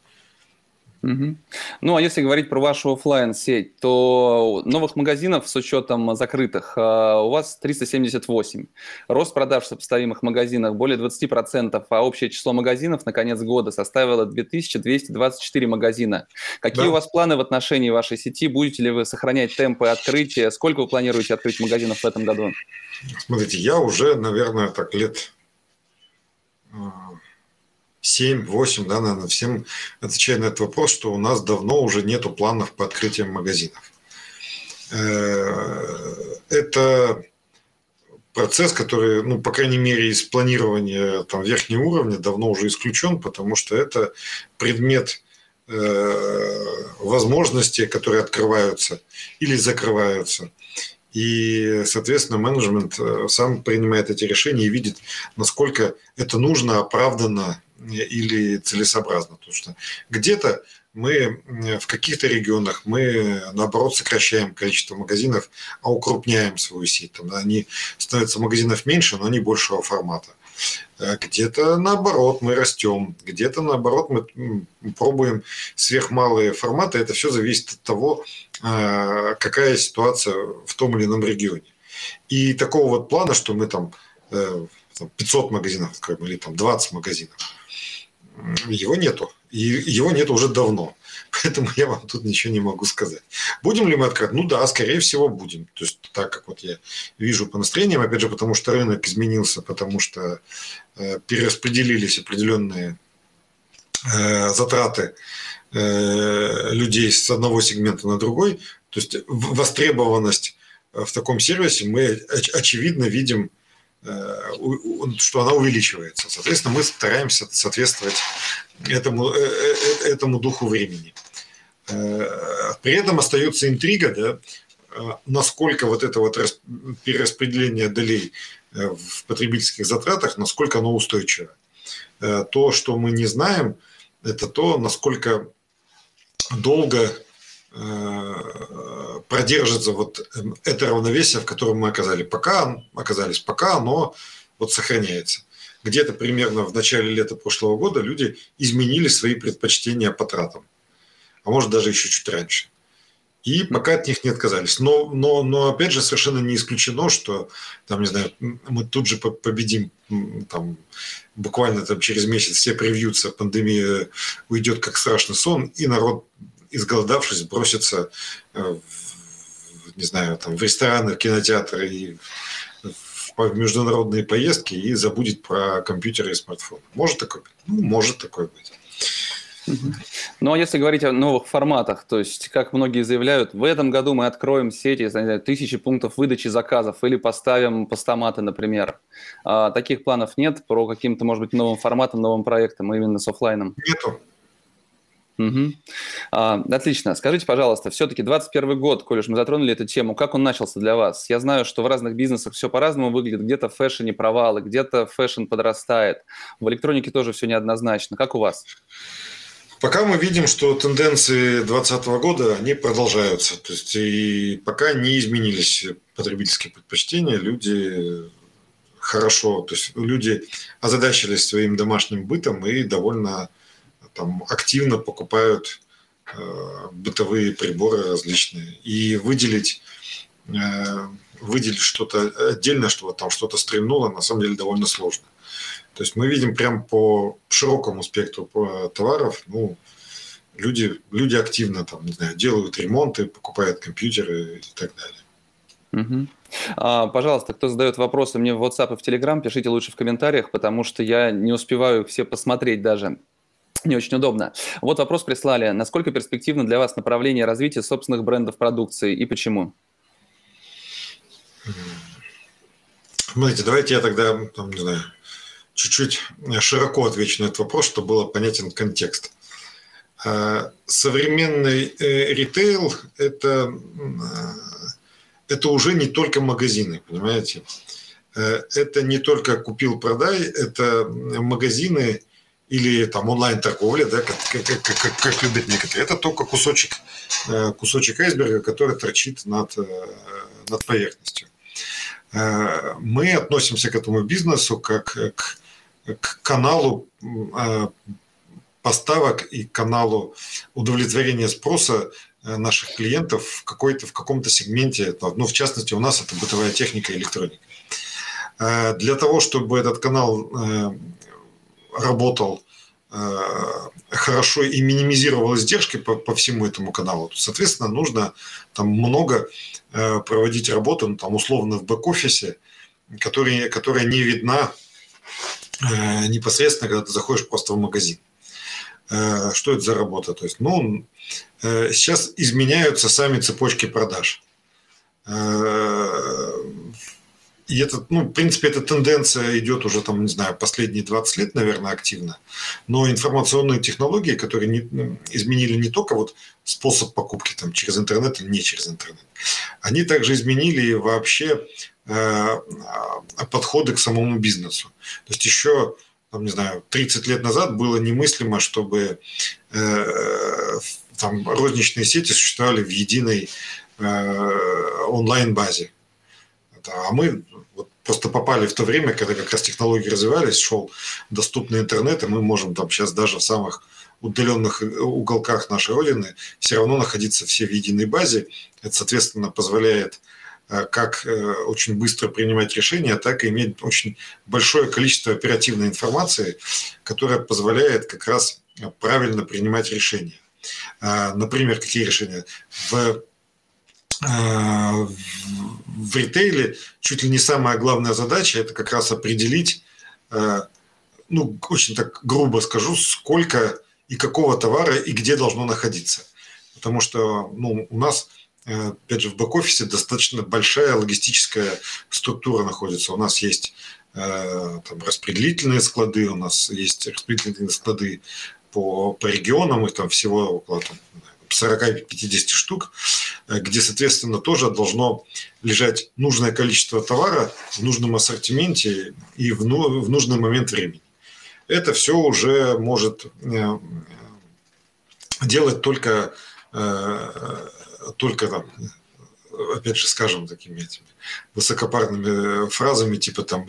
Угу. Ну, а если говорить про вашу офлайн сеть то новых магазинов с учетом закрытых а, у вас 378. Рост продаж в сопоставимых магазинах более 20%, а общее число магазинов на конец года составило 2224 магазина. Какие да. у вас планы в отношении вашей сети? Будете ли вы сохранять темпы открытия? Сколько вы планируете открыть магазинов в этом году? Смотрите, я уже, наверное, так лет а, 7-8, да, наверное, всем отвечая на этот вопрос, что у нас давно уже нету планов по открытиям магазинов. Э, это процесс, который, ну, по крайней мере, из планирования там, верхнего уровня давно уже исключен, потому что это предмет э, возможностей, которые открываются или закрываются. И, соответственно, менеджмент э, сам принимает эти решения и видит, насколько это нужно, оправданно или целесообразно. Потому что где-то мы в каких-то регионах мы, наоборот, сокращаем количество магазинов, а укрупняем свою сеть. Там они становятся магазинов меньше, но они большего формата. Э, где-то наоборот мы растем, где-то наоборот мы пробуем сверхмалые форматы. Это все зависит от того, э, какая ситуация в том или ином регионе. И такого вот плана, что мы там 500 э, магазинов откроем или там 20 магазинов – его нету. И его нет уже давно. Поэтому я вам тут ничего не могу сказать. Будем ли мы открывать? Ну да, скорее всего будем. То есть так, как вот я вижу по настроениям, опять же, потому что рынок изменился, потому что э, перераспределились определенные э, затраты э, людей с одного сегмента на другой. То есть востребованность в таком сервисе мы очевидно видим Э, что она увеличивается. Соответственно, мы стараемся соответствовать этому, э, э, этому духу времени. При этом остается интрига, да, насколько вот это вот перераспределение долей в потребительских затратах, насколько оно устойчиво. То, что мы не знаем, это то, насколько долго Э, продержится вот эм, это равновесие, в котором мы оказались. Пока оказались, пока оно вот сохраняется. Где-то примерно в начале лета прошлого года люди изменили свои предпочтения по тратам. А может даже еще чуть раньше. И пока от них не отказались. Но, но, но опять же, совершенно не исключено, что там, не знаю, мы тут же победим там, буквально там, через месяц все привьются, пандемия уйдет как страшный сон, и народ изголодавшись, бросится э, в, не знаю, там, в рестораны, в кинотеатры и в международные поездки и забудет про компьютеры и смартфоны. Может такое быть? Ну, может такое быть. Ну, а если говорить о новых форматах, то есть, как многие заявляют, в этом году мы откроем сети, знаю, тысячи пунктов выдачи заказов или поставим постаматы, например. А, таких планов нет по каким-то, может быть, новым форматом, новым проектом, именно с офлайном? Нету. Угу. А, отлично. Скажите, пожалуйста, все-таки 21 год, коль уж мы затронули эту тему, как он начался для вас? Я знаю, что в разных бизнесах все по-разному выглядит. Где-то в фэшне провалы, где-то fashion подрастает. В электронике тоже все неоднозначно. Как у вас? Пока мы видим, что тенденции 2020 года, они продолжаются. То есть, и пока не изменились потребительские предпочтения, люди хорошо, то есть люди озадачились своим домашним бытом и довольно там активно покупают э, бытовые приборы различные. И выделить, э, выделить что-то отдельно, чтобы там что-то стрельнуло, на самом деле довольно сложно. То есть мы видим прям по широкому спектру товаров, ну, люди, люди активно там, не знаю, делают ремонты, покупают компьютеры и так далее. А, пожалуйста, кто задает вопросы мне в WhatsApp и в Telegram, пишите лучше в комментариях, потому что я не успеваю все посмотреть даже не очень удобно. Вот вопрос прислали. Насколько перспективно для вас направление развития собственных брендов продукции и почему? Смотрите, давайте я тогда, там, не знаю, чуть-чуть широко отвечу на этот вопрос, чтобы было понятен контекст. А, современный э, ритейл – это, это уже не только магазины, понимаете? Э, это не только купил-продай, это магазины – или там онлайн-торговля, да, как, как, как, как любят некоторые, это только кусочек, э, кусочек айсберга, который торчит над, э, над поверхностью. Э, мы относимся к этому бизнесу как к, к каналу поставок и каналу удовлетворения спроса наших клиентов в, какой-то, в каком-то сегменте, ну, в частности, у нас это бытовая техника и электроника. Для того, чтобы этот канал работал э, хорошо и минимизировал издержки по, по всему этому каналу, соответственно, нужно там много э, проводить работу, ну, там, условно, в бэк-офисе, которая, которая не видна э, непосредственно, когда ты заходишь просто в магазин. Что это за работа? То есть, ну, сейчас изменяются сами цепочки продаж и это, ну, в принципе, эта тенденция идет уже, там, не знаю, последние 20 лет, наверное, активно. Но информационные технологии, которые не, ну, изменили не только вот способ покупки там, через интернет или не через интернет, они также изменили вообще э, подходы к самому бизнесу. То есть еще там, не знаю, 30 лет назад было немыслимо, чтобы э, там розничные сети существовали в единой э, онлайн-базе. А мы вот просто попали в то время, когда как раз технологии развивались, шел доступный интернет, и мы можем там сейчас даже в самых удаленных уголках нашей Родины все равно находиться все в единой базе. Это, соответственно, позволяет э, как э, очень быстро принимать решения, так и иметь очень большое количество оперативной информации, которая позволяет как раз правильно принимать решения. Э, например, какие решения? В Э, в ритейле чуть ли не самая главная задача – это как раз определить, э, ну, очень так грубо скажу, сколько и какого товара и где должно находиться. Потому что ну, у нас, э, опять же, в бэк-офисе достаточно большая логистическая структура находится. У нас есть там, распределительные склады, у нас есть распределительные склады по, по регионам, их там всего около там, 40-50 штук, э, где, соответственно, тоже должно лежать нужное количество товара в нужном ассортименте и в, ну, нужный момент времени. Это все уже может э, делать только, э, только там, опять же, скажем, такими этими высокопарными фразами, типа там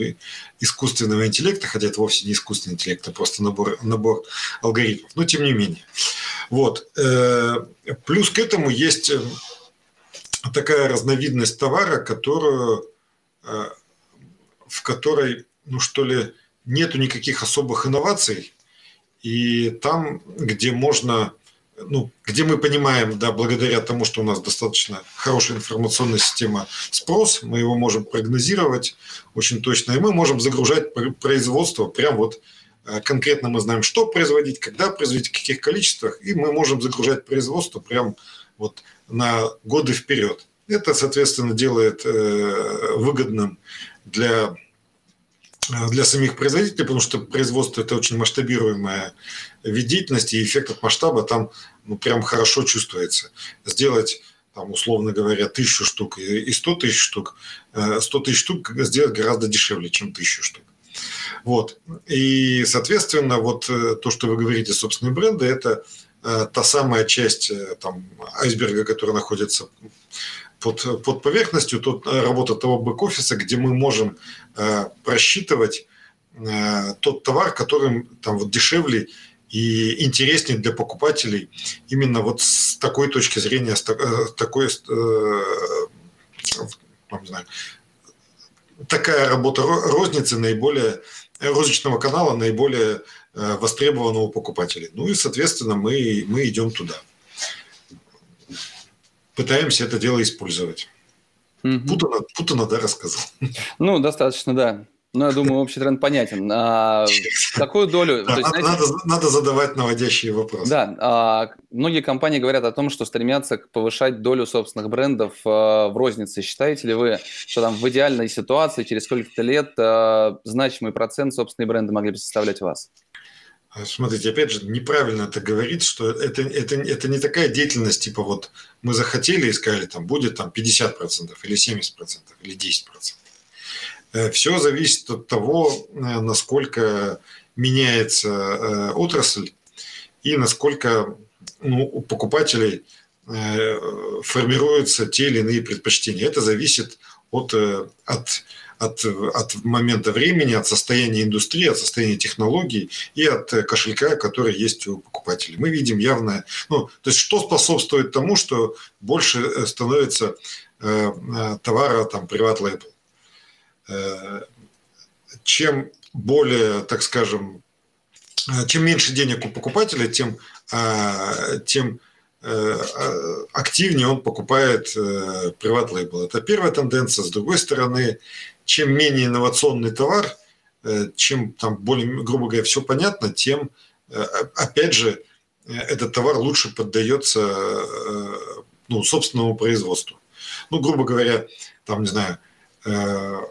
искусственного интеллекта, хотя это вовсе не искусственный интеллект, а просто набор, набор алгоритмов. Но тем не менее. Вот. Э, плюс к этому есть э, такая разновидность товара, которую, э, в которой, ну что ли, нету никаких особых инноваций, и там, где можно, ну, где мы понимаем, да, благодаря тому, что у нас достаточно хорошая информационная система спрос, мы его можем прогнозировать очень точно, и мы можем загружать производство прямо вот конкретно мы знаем, что производить, когда производить, в каких количествах, и мы можем загружать производство прям вот на годы вперед. Это, соответственно, делает выгодным для для самих производителей, потому что производство – это очень масштабируемая вид деятельности, и эффект от масштаба там ну, прям хорошо чувствуется. Сделать там, условно говоря, тысячу штук и сто тысяч штук, э, сто тысяч штук сделать гораздо дешевле, чем тысячу штук. Вот. И, соответственно, вот э, то, что вы говорите, собственные бренды, это э, та самая часть там, айсберга, которая находится под, под поверхностью, тут работа того бэк-офиса, где мы можем просчитывать тот товар, который там вот дешевле и интереснее для покупателей именно вот с такой точки зрения, с э, такой, э, не знаю, такая работа розницы наиболее розничного канала наиболее э, востребованного у покупателей. Ну и, соответственно, мы, мы идем туда. Пытаемся это дело использовать. Угу. Путано, путано, да, рассказал. Ну, достаточно, да. Ну, я думаю, общий тренд понятен. А, какую долю... Да, есть, надо, знаете, надо, надо задавать наводящие вопросы. Да, а, многие компании говорят о том, что стремятся повышать долю собственных брендов а, в рознице. Считаете ли вы, что там в идеальной ситуации через сколько-то лет а, значимый процент собственные бренды могли бы составлять вас? А, смотрите, опять же, неправильно это говорить, что это, это, это не такая деятельность, типа вот мы захотели и сказали, там будет там 50% или 70% или 10%. Э, Все зависит от того, э, насколько меняется э, отрасль и насколько ну, у покупателей формируются те или иные предпочтения. Это зависит от, от, от, от момента времени, от состояния индустрии, от состояния технологий и от кошелька, который есть у покупателей. Мы видим явное... Ну, то есть что способствует тому, что больше становится товара там, приват label. Э, чем более, так скажем, э, чем меньше денег у покупателя, тем, э, тем активнее он покупает приват лейбл. Это первая тенденция. С другой стороны, чем менее инновационный товар, чем там более, грубо говоря, все понятно, тем, опять же, этот товар лучше поддается ну, собственному производству. Ну, грубо говоря, там, не знаю, Э,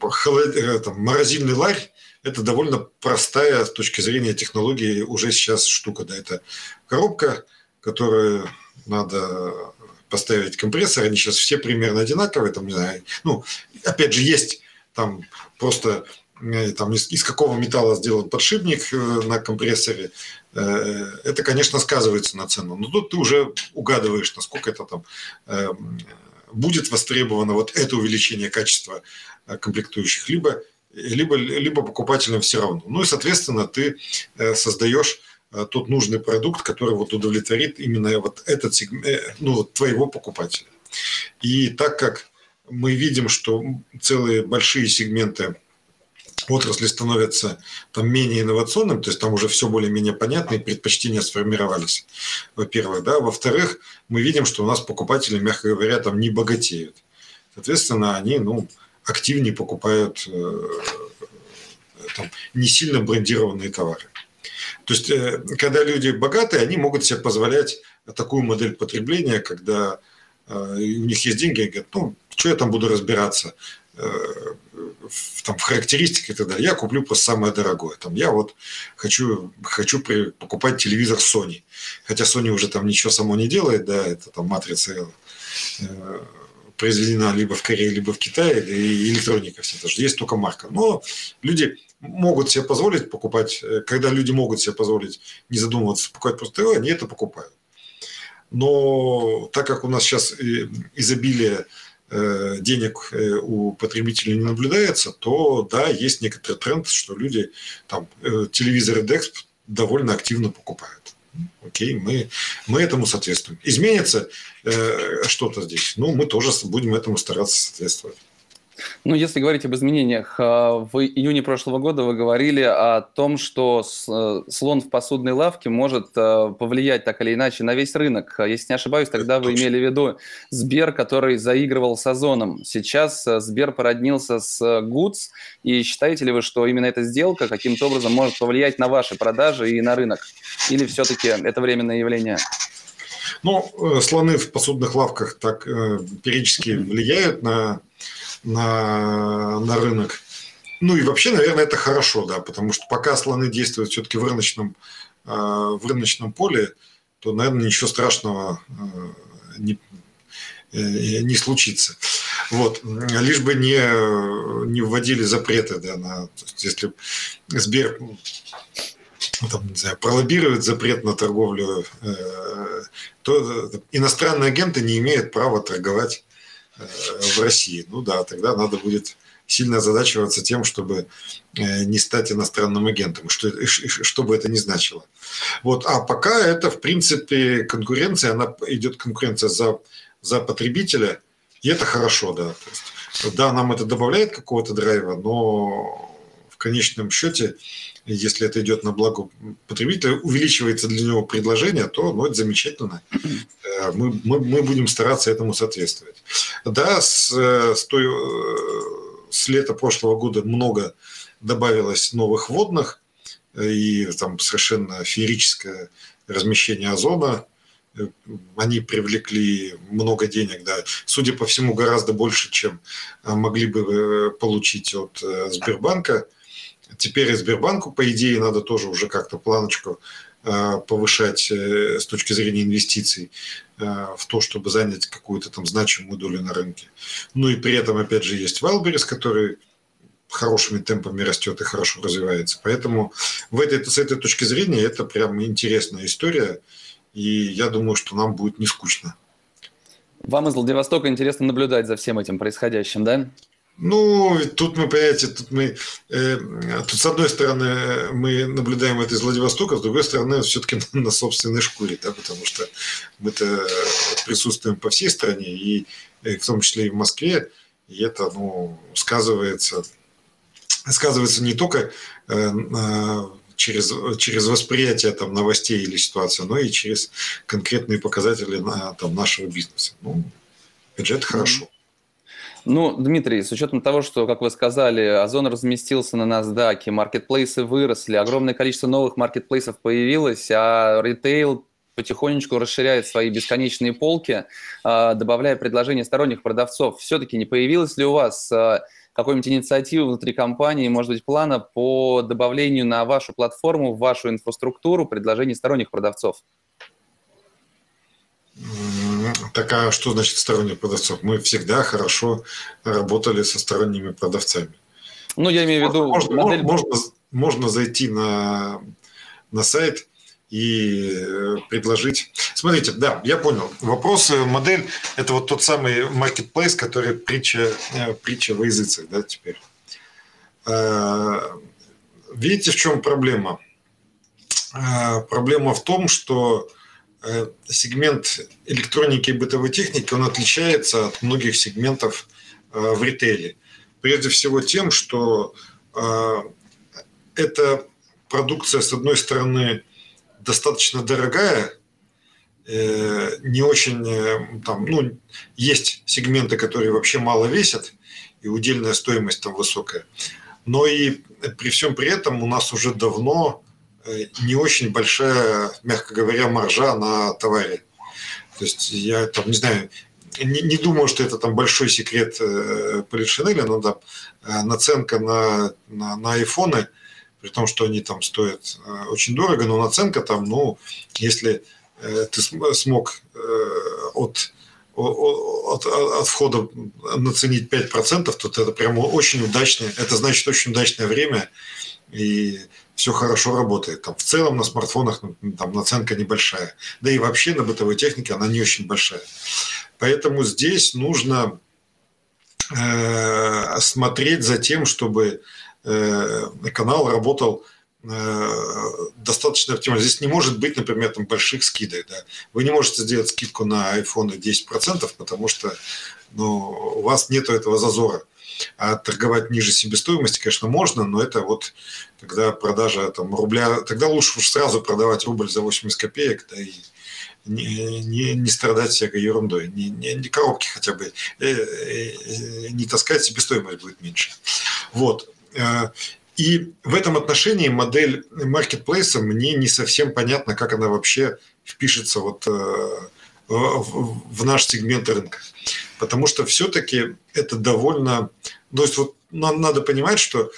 холод... Э, там, морозильный ларь – это довольно простая с точки зрения технологии уже сейчас штука. Да, это коробка, которую надо поставить компрессор, они сейчас все примерно одинаковые, там, не знаю, ну, опять же, есть там просто э, там, из, из какого металла сделан подшипник на компрессоре, это, конечно, сказывается на цену. Но тут ты уже угадываешь, насколько это там эм, будет востребовано вот это увеличение качества э, комплектующих, либо, либо, либо покупателям все равно. Ну и, соответственно, ты э, создаешь э, тот нужный продукт, который вот удовлетворит именно вот этот сегмент, ну, вот твоего покупателя. И так как мы видим, что целые большие сегменты отрасли становятся там менее инновационным, то есть там уже все более-менее понятно, и предпочтения сформировались, во-первых. Да? Во-вторых, мы видим, что у нас покупатели, мягко говоря, там не богатеют. Соответственно, они ну, активнее покупают э, там, не сильно брендированные товары. То есть, э, когда люди богатые, они могут себе позволять такую модель потребления, когда э, у них есть деньги, они говорят, ну, что я там буду разбираться, в, там, в так далее. Я куплю просто самое дорогое. Там, я вот хочу, хочу покупать телевизор Sony. Хотя Sony уже там ничего само не делает, да, это там матрица э, произведена либо в Корее, либо в Китае, и электроника все тоже. Есть только марка. Но люди могут себе позволить покупать, э, когда люди могут себе позволить не задумываться, покупать просто ТВ, они это покупают. Но так как у нас сейчас изобилие Э, денег э, у потребителей не наблюдается, то да, есть некоторый тренд, что люди там э, телевизоры DEX довольно активно покупают. Окей, мы, мы этому соответствуем. Изменится э, что-то здесь, ну, мы тоже будем этому стараться соответствовать. Ну, если говорить об изменениях, а, в июне прошлого года вы говорили о том, что э, слон в посудной лавке может э, повлиять так или иначе на весь рынок. Если не ошибаюсь, тогда вы имели в виду Сбер, который заигрывал с Озоном. Сейчас э, Сбер породнился с Гудс, и считаете ли вы, что именно эта сделка каким-то образом может повлиять на ваши продажи и на рынок? Или все-таки это временное явление? Ну, слоны в посудных лавках так периодически влияют на на, на рынок. Ну и вообще, наверное, это хорошо, да, потому что пока слоны действуют все-таки в рыночном, э, в рыночном поле, то, наверное, ничего страшного э, не, э, не случится. Вот. Лишь бы не, не вводили запреты, да, на, если Сбер там, не знаю, пролоббирует запрет на торговлю, то иностранные агенты не имеют права торговать в России. Ну да, тогда надо будет сильно озадачиваться тем, чтобы э, не стать иностранным агентом, что, что бы это ни значило. Вот. А пока это, в принципе, конкуренция, она идет конкуренция за, за потребителя, и это хорошо, да. То есть, да, нам это добавляет какого-то драйва, но в конечном счете, если это идет на благо потребителя, увеличивается для него предложение, то ну, это замечательно. Э, мы, мы, мы будем стараться этому соответствовать. Да, с, с, той, э, с лета прошлого года много добавилось новых водных, и там совершенно феерическое размещение озона, они привлекли много денег, да, судя по всему, гораздо больше, чем могли бы получить от Сбербанка. Теперь и Сбербанку, по идее, надо тоже уже как-то планочку э, повышать э, с точки зрения инвестиций э, в то, чтобы занять какую-то там значимую долю на рынке. Ну и при этом, опять же, есть Валберис, который хорошими темпами растет и хорошо развивается. Поэтому в этой, с этой точки зрения это прям интересная история, и я думаю, что нам будет не скучно. Вам из Владивостока интересно наблюдать за всем этим происходящим, да? Ну, тут мы, понимаете, тут мы, э, тут с одной стороны мы наблюдаем это из Владивостока, с другой стороны все-таки на, на собственной шкуре, да, потому что мы-то присутствуем по всей стране, и, и э, в том числе и в Москве, и это, ну, сказывается, сказывается не только э, через, через восприятие там, новостей или ситуации, но и через конкретные показатели на, там, нашего бизнеса. Ну, это хорошо. Ну, Дмитрий, с учетом того, что, как вы сказали, Озон разместился на NASDAQ, маркетплейсы выросли, огромное количество новых маркетплейсов появилось, а ритейл потихонечку расширяет свои бесконечные полки, а, добавляя предложения сторонних продавцов. Все-таки не появилась ли у вас а, какой-нибудь инициативы внутри компании, может быть, плана по добавлению на вашу платформу, в вашу инфраструктуру предложений сторонних продавцов? Так а что значит сторонних продавцов? Мы всегда хорошо работали со сторонними продавцами. Ну, я имею в виду... Можно, модель... можно, можно зайти на, на сайт и э, предложить. Смотрите, да, я понял. Вопрос, э, модель – это вот тот самый marketplace, который притча, э, притча во языцах, да, теперь. Видите, в чем проблема? Проблема в том, что сегмент электроники и бытовой техники, он отличается от многих сегментов э, в ритейле. Прежде всего тем, что э, эта продукция, с одной стороны, достаточно дорогая, не очень, там, ну, есть сегменты, которые вообще мало весят, и удельная стоимость там высокая. Но и при всем при этом у нас уже давно Э, не очень большая, мягко говоря, маржа на товаре. То есть я там, не знаю, не, не думаю, что это там большой секрет э, Полишинеля, но да, э, наценка на, на, на айфоны, при том, что они там стоят э, очень дорого, но наценка там, ну, если э, ты смог э, от, от, от входа наценить 5%, то это прямо очень удачное, это значит очень удачное время, и все хорошо работает. Там, в целом на смартфонах ну, там, наценка небольшая. Да и вообще на бытовой технике она не очень большая. Поэтому здесь нужно э, смотреть за тем, чтобы э, канал работал э, достаточно оптимально. Здесь не может быть, например, там больших скидок. Да. Вы не можете сделать скидку на iPhone 10%, потому что но у вас нет этого зазора. А торговать ниже себестоимости, конечно, можно, но это вот тогда продажа там, рубля, тогда лучше уж сразу продавать рубль за 80 копеек, да, и не, не, не страдать всякой ерундой, не, не, не коробки хотя бы, э, э, не таскать, себестоимость будет меньше. Вот. Э, и в этом отношении модель маркетплейса мне не совсем понятно, как она вообще впишется вот в наш сегмент рынка. Потому что все-таки это довольно... То есть вот надо понимать, что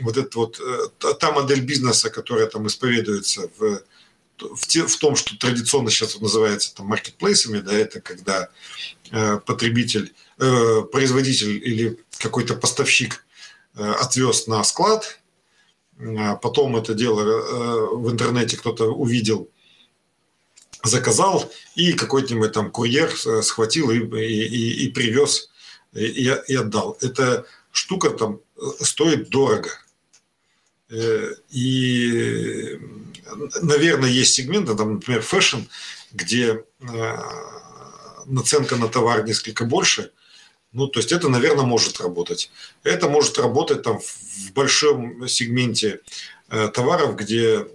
вот это вот та модель бизнеса, которая там исповедуется в в, те, в том, что традиционно сейчас называется там маркетплейсами, да, это когда э, потребитель, э, производитель или какой-то поставщик э, отвез на склад, э, потом это дело э, в интернете кто-то увидел, заказал, и какой-нибудь там курьер э, схватил и, и, и, и привез и, и отдал. Эта штука там э, стоит дорого. Э, и наверное, есть сегменты, там, например, fashion, где наценка на товар несколько больше, ну, то есть это, наверное, может работать. Это может работать там в большом сегменте товаров, где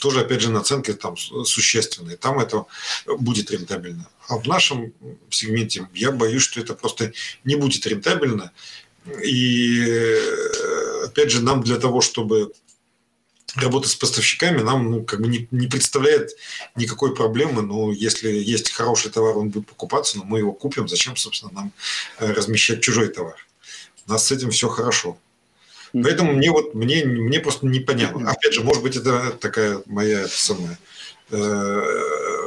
тоже, опять же, наценки там существенные. Там это будет рентабельно. А в нашем сегменте я боюсь, что это просто не будет рентабельно. И, э, опять же, нам для того, чтобы работа с поставщиками нам ну, как бы не, не представляет никакой проблемы. Но если есть хороший товар, он будет покупаться, но мы его купим. Зачем, собственно, нам э, размещать чужой товар? У нас с этим все хорошо. Поэтому мне вот мне, мне просто непонятно. Опять же, может быть, это такая моя это самая, э,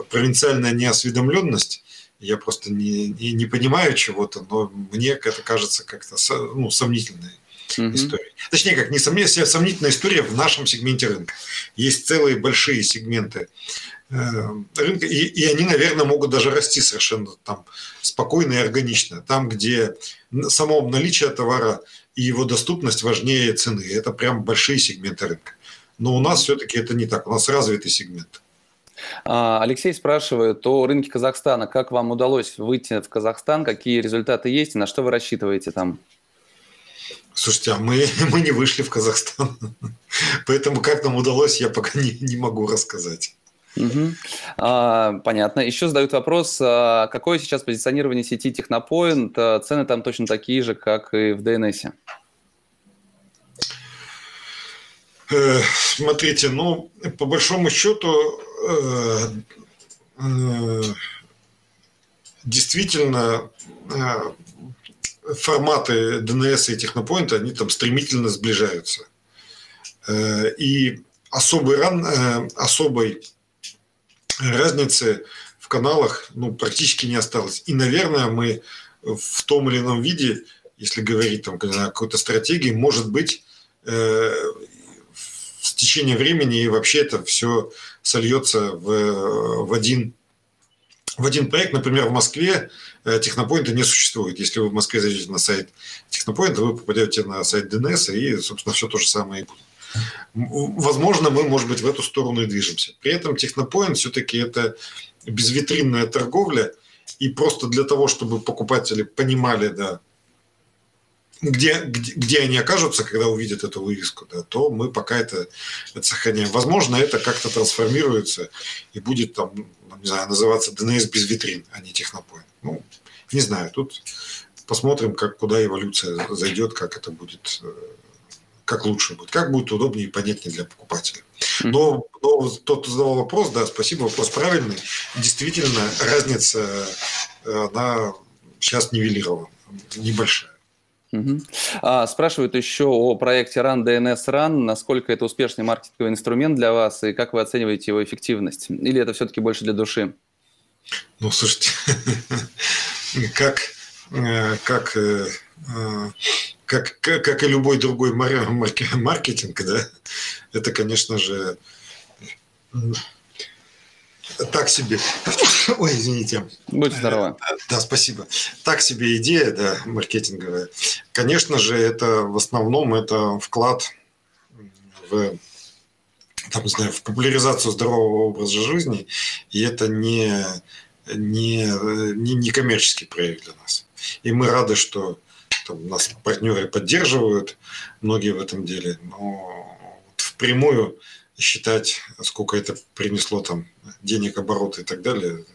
провинциальная неосведомленность. Я просто не, не, не понимаю чего-то, но мне это кажется как-то ну, сомнительной mm-hmm. истории. Точнее, как не сомнительная, сомнительная история в нашем сегменте рынка. Есть целые большие сегменты э, рынка, и, и они, наверное, могут даже расти совершенно там спокойно и органично. Там, где само наличие товара и его доступность важнее цены. Это прям большие сегменты рынка. Но у нас все-таки это не так. У нас развитый сегмент. А, Алексей спрашивает о рынке Казахстана. Как вам удалось выйти в Казахстан? Какие результаты есть и на что вы рассчитываете там? Слушайте, а мы, мы не вышли в Казахстан. Поэтому как нам удалось, я пока не, не могу рассказать. Угу. А, понятно. Еще задают вопрос, а какое сейчас позиционирование сети Технопоинт? А, цены там точно такие же, как и в DNS? Э, смотрите, ну, по большому счету, э, э, действительно, форматы DNS и технопоинта, они там стремительно сближаются. И особый, ран, особой разницы в каналах ну, практически не осталось. И, наверное, мы в том или ином виде, если говорить там, о какой-то стратегии, может быть, э, в течение времени и вообще это все сольется в, в один в один проект, например, в Москве э, технопоинта не существует. Если вы в Москве зайдете на сайт технопоинта, вы попадете на сайт DNS, и, собственно, все то же самое и будет. Возможно, мы, может быть, в эту сторону и движемся. При этом технопоинт все-таки это безвитринная торговля, и просто для того, чтобы покупатели понимали, да, где, где, где они окажутся, когда увидят эту вывеску, да, то мы пока это, это сохраняем. Возможно, это как-то трансформируется и будет там, не знаю, называться DNS без витрин, а не технопоинт. Ну, не знаю, тут посмотрим, как, куда эволюция зайдет, как это будет, э, как лучше будет, как будет удобнее и понятнее для покупателя. Но, но тот, кто задавал вопрос, да, спасибо, вопрос правильный. Действительно, разница, э, она сейчас нивелирована, небольшая. Угу. А, спрашивают еще о проекте Run DNS Run. Насколько это успешный маркетинговый инструмент для вас и как вы оцениваете его эффективность? Или это все-таки больше для души? Ну, слушайте, как, э, как, э, как, как, как и любой другой маркетинг, да, это, конечно же, так себе. Ой, извините. Будьте здоровы. Да, спасибо. Так себе идея, да, маркетинговая. Конечно же, это в основном это вклад в там, не знаю, в популяризацию здорового образа жизни, и это не, не, не, не коммерческий проект для нас. И мы рады, что там, нас партнеры поддерживают, многие в этом деле. Но вот впрямую считать, сколько это принесло там денег, обороты и так далее,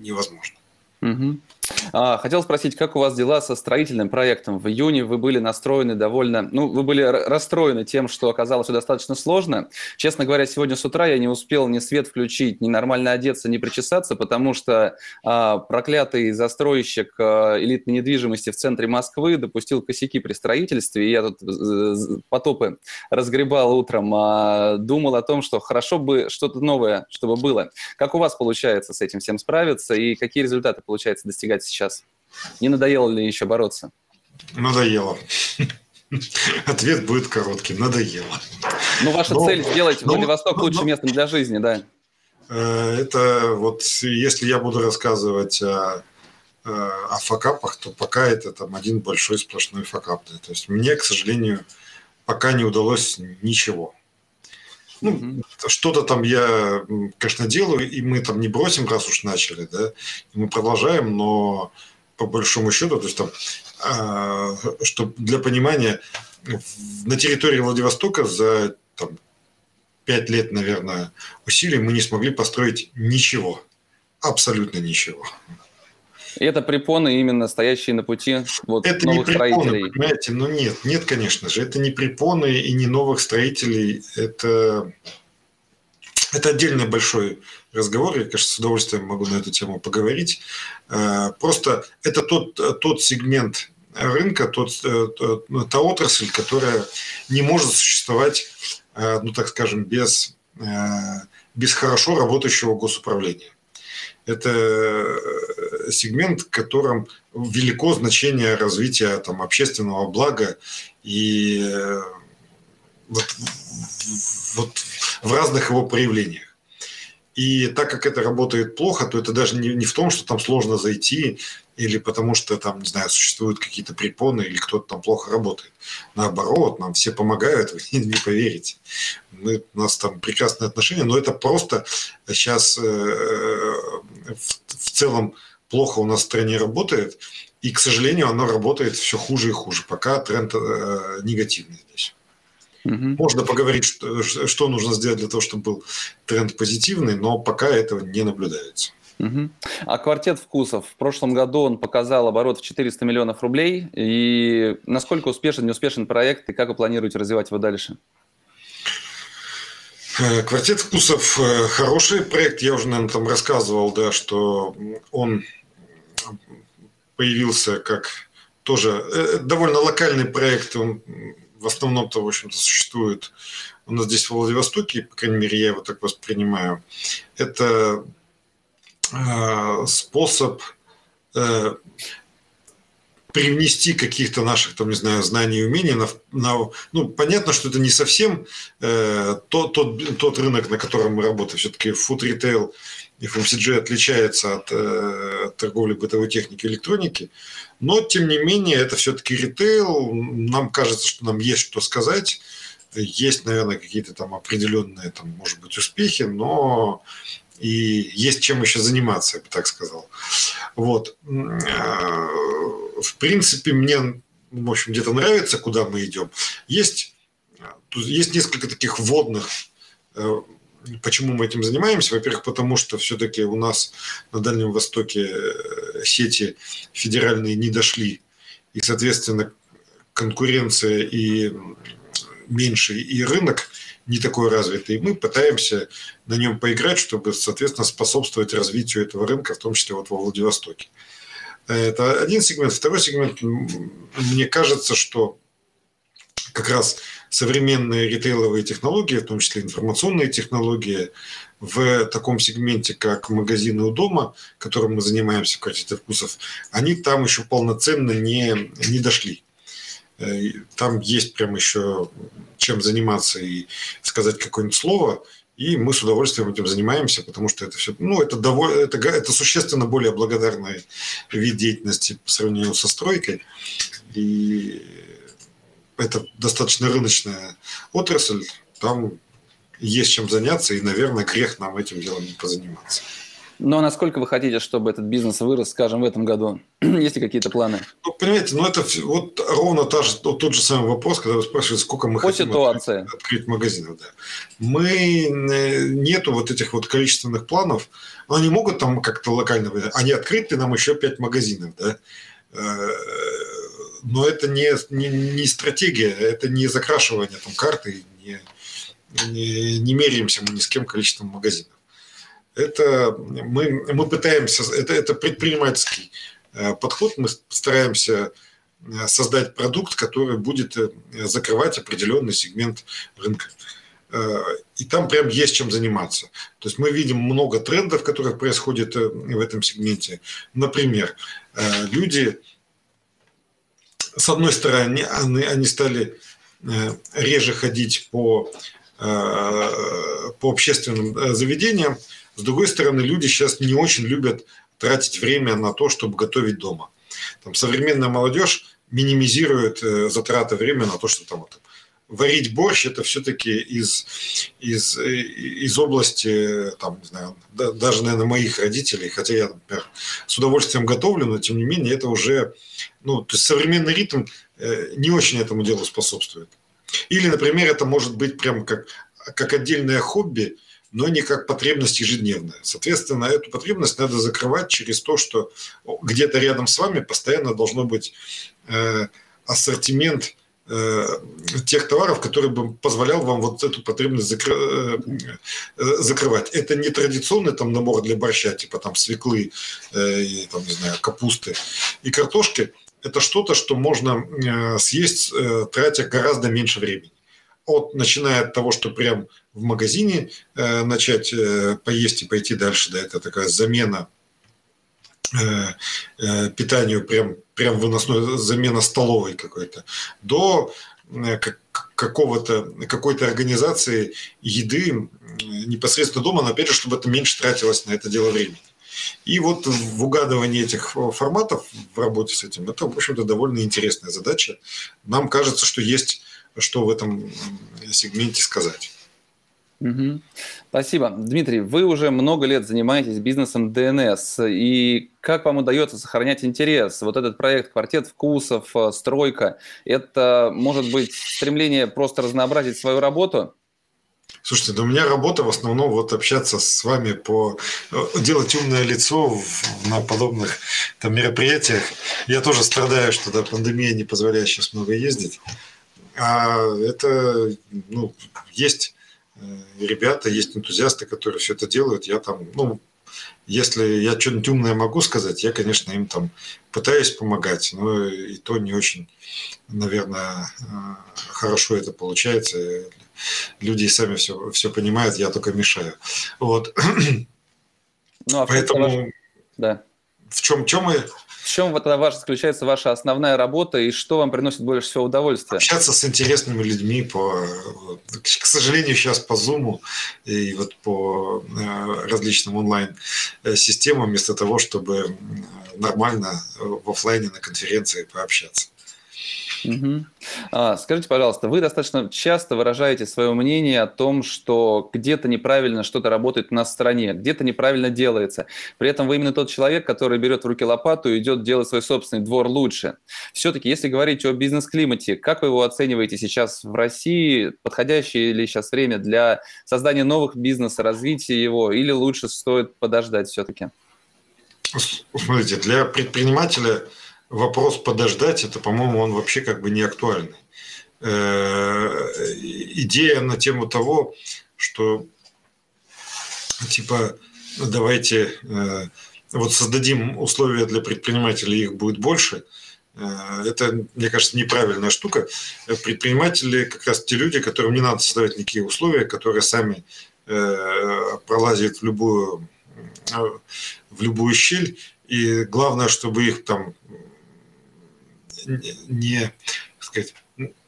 невозможно. Угу. А, хотел спросить, как у вас дела со строительным проектом? В июне вы были настроены довольно, ну, вы были расстроены тем, что оказалось все достаточно сложно. Честно говоря, сегодня с утра я не успел ни свет включить, ни нормально одеться, ни причесаться, потому что а, проклятый застройщик а, элитной недвижимости в центре Москвы допустил косяки при строительстве, и я тут потопы разгребал утром, а, думал о том, что хорошо бы что-то новое, чтобы было. Как у вас получается с этим всем справиться, и какие результаты получается достигать сейчас? Не надоело ли еще бороться? Надоело. Ответ будет коротким. Надоело. Ну, ваша но, цель сделать но, Владивосток но, лучшим но, местом для жизни, да? Э, это вот, если я буду рассказывать о, э, о факапах, то пока это там один большой сплошной факап. Да. То есть мне, к сожалению, пока не удалось ничего. Ну, mm-hmm. что-то там я, конечно, делаю, и мы там не бросим, раз уж начали, да, и мы продолжаем, но по большому счету, то есть там, а, что для понимания, на территории Владивостока за там, 5 лет, наверное, усилий мы не смогли построить ничего, абсолютно ничего. И это препоны именно стоящие на пути вот это новых не препоны, строителей. Понимаете, но нет, нет, конечно же, это не препоны и не новых строителей, это это отдельный большой разговор, я, конечно, с удовольствием могу на эту тему поговорить. Э, просто это тот, тот сегмент рынка, тот, э, ну, та отрасль, которая не может существовать, э, ну так скажем, без, без хорошо работающего госуправления. Это сегмент, в котором велико значение развития там, общественного блага и э, вот, вот в разных его проявлениях. И так как это работает плохо, то это даже не, не в том, что там сложно зайти, или потому что там, не знаю, существуют какие-то препоны, или кто-то там плохо работает. Наоборот, нам все помогают, вы не, не поверите. Мы, у нас там прекрасные отношения, но это просто сейчас э, в, целом плохо у нас в стране работает, и, к сожалению, оно работает все хуже и хуже, пока тренд э, негативный здесь. Угу. Можно поговорить, что, что нужно сделать для того, чтобы был тренд позитивный, но пока этого не наблюдается. Угу. А квартет вкусов. В прошлом году он показал оборот в 400 миллионов рублей. И насколько успешен, неуспешен проект, и как вы планируете развивать его дальше? Э, квартет вкусов э, хороший проект. Я уже, наверное, там рассказывал, да, что он появился как тоже э, довольно локальный проект, он в основном-то, в общем-то, существует у нас здесь в Владивостоке, по крайней мере, я его так воспринимаю. Это способ привнести каких-то наших, там, не знаю, знаний и умений на, на ну, понятно, что это не совсем э, тот, тот, тот рынок, на котором мы работаем. Все-таки food retail FMCG отличается от, э, торговли бытовой техники и электроники, но, тем не менее, это все-таки ритейл. Нам кажется, что нам есть что сказать. Есть, наверное, какие-то там определенные, там, может быть, успехи, но и есть чем еще заниматься, я бы так сказал. Вот. В принципе, мне, в общем, где-то нравится, куда мы идем. Есть, есть несколько таких вводных э, Почему мы этим занимаемся? Во-первых, потому что все-таки у нас на Дальнем Востоке э, сети федеральные не дошли, и, соответственно, конкуренция и меньше, и рынок не такой развитый. Мы пытаемся на нем поиграть, чтобы, соответственно, способствовать развитию этого рынка, в том числе вот во Владивостоке. Это один сегмент. Второй сегмент, мне кажется, что как раз современные ритейловые технологии, в том числе информационные технологии, в таком сегменте, как магазины у дома, которым мы занимаемся в качестве вкусов, они там еще полноценно не, не дошли. Э, там есть прям еще чем заниматься и сказать какое-нибудь слово, и мы с удовольствием этим занимаемся, потому что это все, ну, это, довольно, это, это существенно более благодарный вид деятельности по сравнению со стройкой. И это достаточно рыночная отрасль, там есть чем заняться, и, наверное, грех нам этим делом не позаниматься. Но насколько вы хотите, чтобы этот бизнес вырос, скажем, в этом году? Есть ли какие-то планы? Ну, понимаете, ну это вот ровно та же, тот же самый вопрос, когда вы спрашиваете, сколько мы По хотим ситуации. Открыть, открыть магазинов. Да. Мы, э, нету вот этих вот количественных планов, но они могут там как-то локально, они открыты нам еще 5 магазинов, да, э, но это не, не, не стратегия, это не закрашивание там карты, не, не, не меряемся мы ни с кем количеством магазинов. Это мы, мы пытаемся, это, это предпринимательский э, подход, мы стараемся э, создать продукт, который будет э, закрывать определенный сегмент рынка. И там прям есть чем заниматься. То есть мы видим много трендов, которые происходят в этом сегменте. Например, люди, с одной стороны, они, стали реже ходить по по общественным заведениям. С другой стороны, люди сейчас не очень любят тратить время на то, чтобы готовить дома. Там современная молодежь минимизирует э, затраты времени на то, что там вот, варить борщ это все-таки из, из, из области, там, не знаю, даже, наверное, моих родителей, хотя я, например, с удовольствием готовлю, но тем не менее это уже, ну, то есть современный ритм не очень этому делу способствует. Или, например, это может быть прям как, как отдельное хобби, но не как потребность ежедневная. Соответственно, эту потребность надо закрывать через то, что где-то рядом с вами постоянно должно быть э, ассортимент э, тех товаров, который бы позволял вам вот эту потребность закры, э, закрывать. Это не традиционный там набор для борща, типа там свеклы, и, там, не знаю, капусты и картошки – это что-то, что можно съесть, тратя гораздо меньше времени. От, начиная от того, что прям в магазине э, начать поесть и пойти дальше, да, это такая замена питанию, прям, прям выносной, замена столовой какой-то, до какого-то, какой-то организации еды непосредственно дома, но опять же, чтобы это меньше тратилось на это дело времени. И вот в угадывании этих форматов в работе с этим, это, в общем-то, довольно интересная задача. Нам кажется, что есть что в этом сегменте сказать. Угу. Спасибо. Дмитрий, вы уже много лет занимаетесь бизнесом ДНС. И как вам удается сохранять интерес? Вот этот проект «Квартет вкусов», «Стройка» – это, может быть, стремление просто разнообразить свою работу? Слушайте, да у меня работа в основном вот общаться с вами по э, делать умное лицо на подобных там мероприятиях. Я тоже страдаю, что да, пандемия не позволяет сейчас много ездить. А это, ну, есть э, ребята, есть энтузиасты, которые все это делают. Я там, ну, если я что-нибудь умное могу сказать, я, конечно, им там пытаюсь помогать, но и то не очень, наверное, э, хорошо это получается люди сами все, все понимают, я только мешаю. Вот. Ну, а Поэтому да. в чем, чем мы... Чем вот ваша, заключается ваша основная работа и что вам приносит больше всего удовольствия? Общаться с интересными людьми по, к сожалению, сейчас по Zoom и вот по э, различным онлайн-системам вместо того, чтобы нормально в офлайне на конференции пообщаться. Угу. А, скажите, пожалуйста, вы достаточно часто выражаете свое мнение о том, что где-то неправильно что-то работает на стороне, где-то неправильно делается. При этом вы именно тот человек, который берет в руки лопату и идет делать свой собственный двор лучше. Все-таки, если говорить о бизнес-климате, как вы его оцениваете сейчас в России? Подходящее ли сейчас время для создания новых бизнесов, развития его, или лучше стоит подождать все-таки? Смотрите, для предпринимателя – вопрос подождать, это, по-моему, он вообще как бы не актуальный. Э, идея на тему того, что типа давайте э, вот создадим условия для предпринимателей, их будет больше, э, это, мне кажется, неправильная штука. Предприниматели как раз те люди, которым не надо создавать никакие условия, которые сами пролазят в любую, в любую щель. И главное, чтобы их там не, сказать,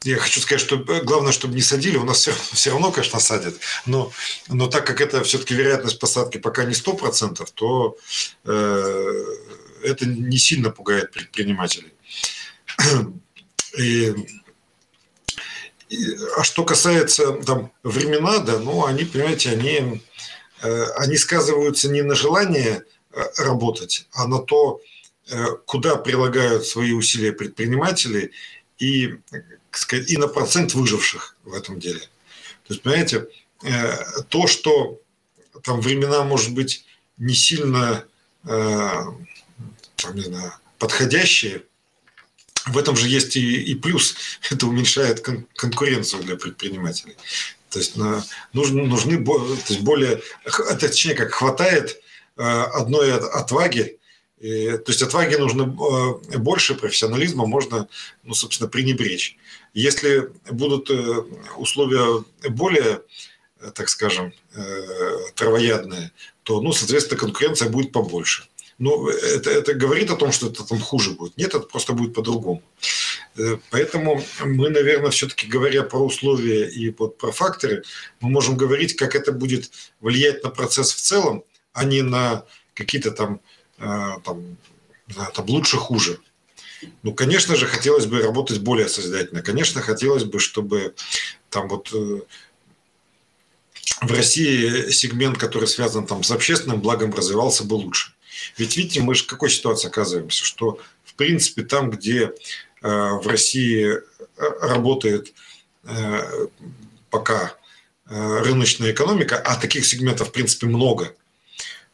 я хочу сказать, что главное, чтобы не садили, у нас все, все равно, конечно, садят, но, но так как это все-таки вероятность посадки пока не 100%, то э, это не сильно пугает предпринимателей. И, и, а что касается там времена, да, ну, они, понимаете, они они сказываются не на желание работать, а на то, куда прилагают свои усилия предприниматели и, и на процент выживших в этом деле. То есть, понимаете, то, что там времена, может быть, не сильно там, не знаю, подходящие, в этом же есть и, и плюс. Это уменьшает кон- конкуренцию для предпринимателей. То есть на, нужны, нужны то есть более, точнее, как хватает э, одной отваги, и, то есть отваги нужно э, больше, профессионализма можно, ну, собственно, пренебречь. Если будут э, условия более, так скажем, травоядные, то, ну, соответственно, конкуренция будет побольше ну, это, это говорит о том, что это там хуже будет. Нет, это просто будет по-другому. Э, поэтому мы, наверное, все-таки говоря про условия и вот про факторы, мы можем говорить, как это будет влиять на процесс в целом, а не на какие-то там, э, там, там лучше, хуже. Ну, конечно же, хотелось бы работать более созидательно. Конечно, хотелось бы, чтобы там вот э, в России сегмент, который связан там с общественным благом, развивался бы лучше. Ведь видите, мы же в какой ситуации оказываемся, что в принципе там, где э, в России э, работает э, пока рыночная экономика, а таких сегментов в принципе много,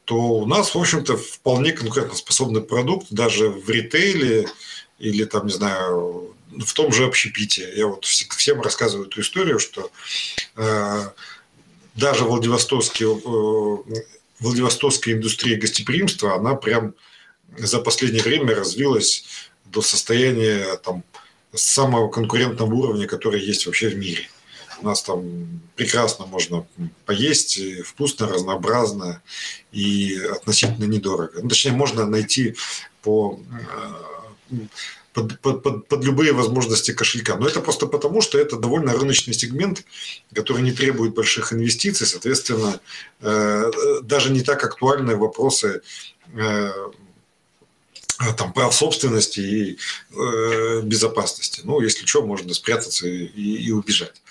то у нас, в общем-то, вполне конкурентоспособный продукт даже в ритейле или там, не знаю, в том же общепите. Я вот всем рассказываю эту историю, что э, даже Владивостокский Владивостокская индустрия гостеприимства, она прям за последнее время развилась до состояния там, самого конкурентного уровня, который есть вообще в мире. У нас там прекрасно можно поесть, вкусно, разнообразно и относительно недорого. Ну, точнее, можно найти по э, под, под, под, под любые возможности кошелька. Но это просто потому, что это довольно рыночный сегмент, который не требует больших инвестиций, соответственно, э, даже не так актуальны вопросы э, там, прав собственности и э, безопасности. Ну, если что, можно спрятаться и, и убежать.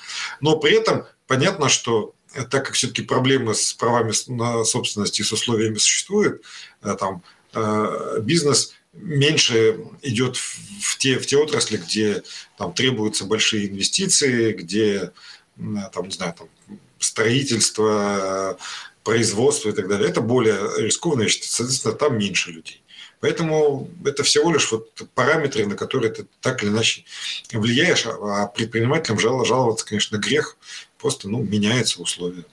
Но при этом понятно, что так как все-таки проблемы с правами на собственности и с условиями существуют, э, там, э, бизнес меньше идет в те, в те отрасли, где там требуются большие инвестиции, где там, не знаю, там, строительство, производство и так далее. Это более рискованно, соответственно, там меньше людей. Поэтому это всего лишь вот параметры, на которые ты так или иначе влияешь, а предпринимателям жаловаться, конечно, грех, просто ну, меняются условия.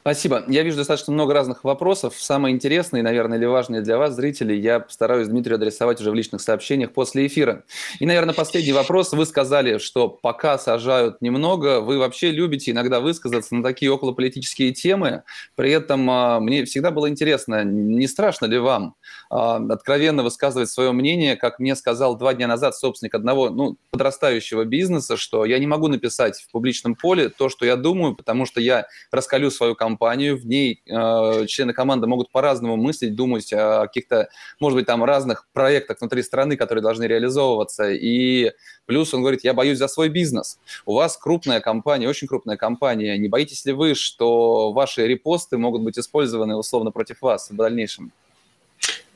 Спасибо. Я вижу достаточно много разных вопросов. Самые интересные, наверное, или важные для вас, зрителей, я постараюсь Дмитрию адресовать уже в личных сообщениях после эфира. И, наверное, последний вопрос. Вы сказали, что пока сажают немного, вы вообще любите иногда высказаться на такие околополитические темы. При этом а, мне всегда было интересно, не страшно ли вам а, откровенно высказывать свое мнение, как мне сказал два дня назад собственник одного ну, подрастающего бизнеса, что я не могу написать в публичном поле то, что я думаю, потому что я раскалю свою компанию, в ней э, члены команды могут по-разному мыслить, думать о каких-то, может быть, там разных проектах внутри страны, которые должны реализовываться. И плюс он говорит, я боюсь за свой бизнес. У вас крупная компания, очень крупная компания. Не боитесь ли вы, что ваши репосты могут быть использованы условно против вас в дальнейшем?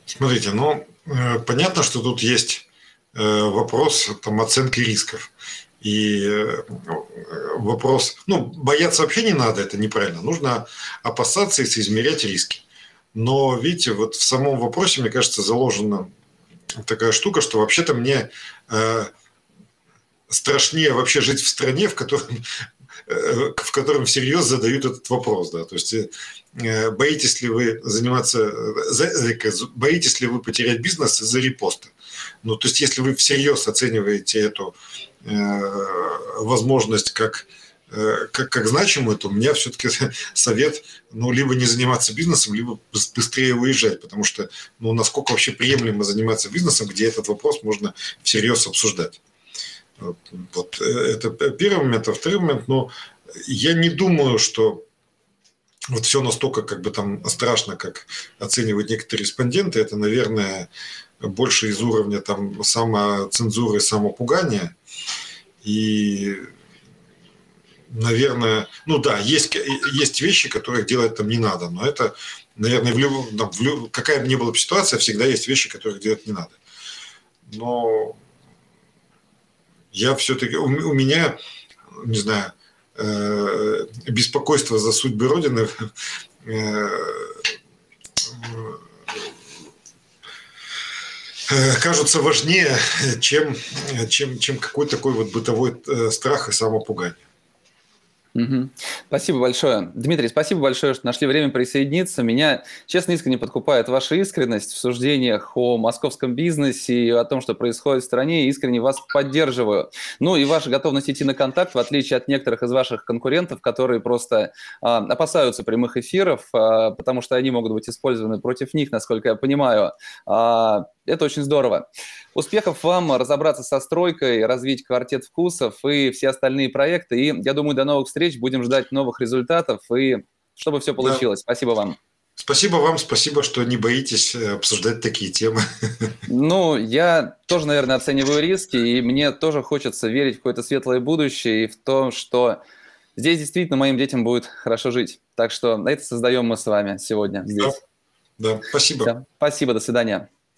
Смотрите, ну, э, понятно, что тут есть э, вопрос там, оценки рисков. И э, вопрос, ну, бояться вообще не надо, это неправильно. Нужно опасаться и соизмерять риски. Но, видите, вот в самом вопросе, мне кажется, заложена такая штука, что вообще-то мне э, страшнее вообще жить в стране, в котором э, в котором всерьез задают этот вопрос, да, то есть э, боитесь ли вы заниматься, боитесь ли вы потерять бизнес из-за репоста? Ну, то есть, если вы всерьез оцениваете эту возможность как э, как, как значимую, то у меня все-таки совет, ну, либо не заниматься бизнесом, либо быстрее уезжать, потому что, ну, насколько вообще приемлемо заниматься бизнесом, где этот вопрос можно всерьез обсуждать. Вот, э, это первый момент. А второй момент, ну, я не думаю, что вот все настолько как бы там страшно, как оценивают некоторые респонденты, это, наверное, больше из уровня там самоцензуры, самопугания – и наверное, ну да, есть, есть вещи, которых делать там не надо, но это, наверное, в любом, в люб, какая бы ни была ситуация, всегда есть вещи, которых делать не надо. Но я все-таки, у, у меня, не знаю, э, беспокойство за судьбы Родины э, кажутся важнее, чем, чем, чем какой-то такой вот бытовой э, страх и самопугание. Угу. Спасибо большое. Дмитрий, спасибо большое, что нашли время присоединиться. Меня, честно, искренне подкупает ваша искренность в суждениях о московском бизнесе и о том, что происходит в стране. Искренне вас поддерживаю. Ну и ваша готовность идти на контакт, в отличие от некоторых из ваших конкурентов, которые просто а, опасаются прямых эфиров, а, потому что они могут быть использованы против них, насколько я понимаю. А, это очень здорово. Успехов вам разобраться со стройкой, развить квартет вкусов и все остальные проекты. И я думаю, до новых встреч. Будем ждать новых результатов и чтобы все получилось. Да. Спасибо вам. Спасибо вам, спасибо, что не боитесь э, обсуждать такие темы. Ну, я тоже, наверное, оцениваю риски, и мне тоже хочется верить в какое-то светлое будущее и в то, что здесь действительно моим детям будет хорошо жить. Так что это создаем мы с вами сегодня здесь. Да, да спасибо. Да, спасибо, до свидания.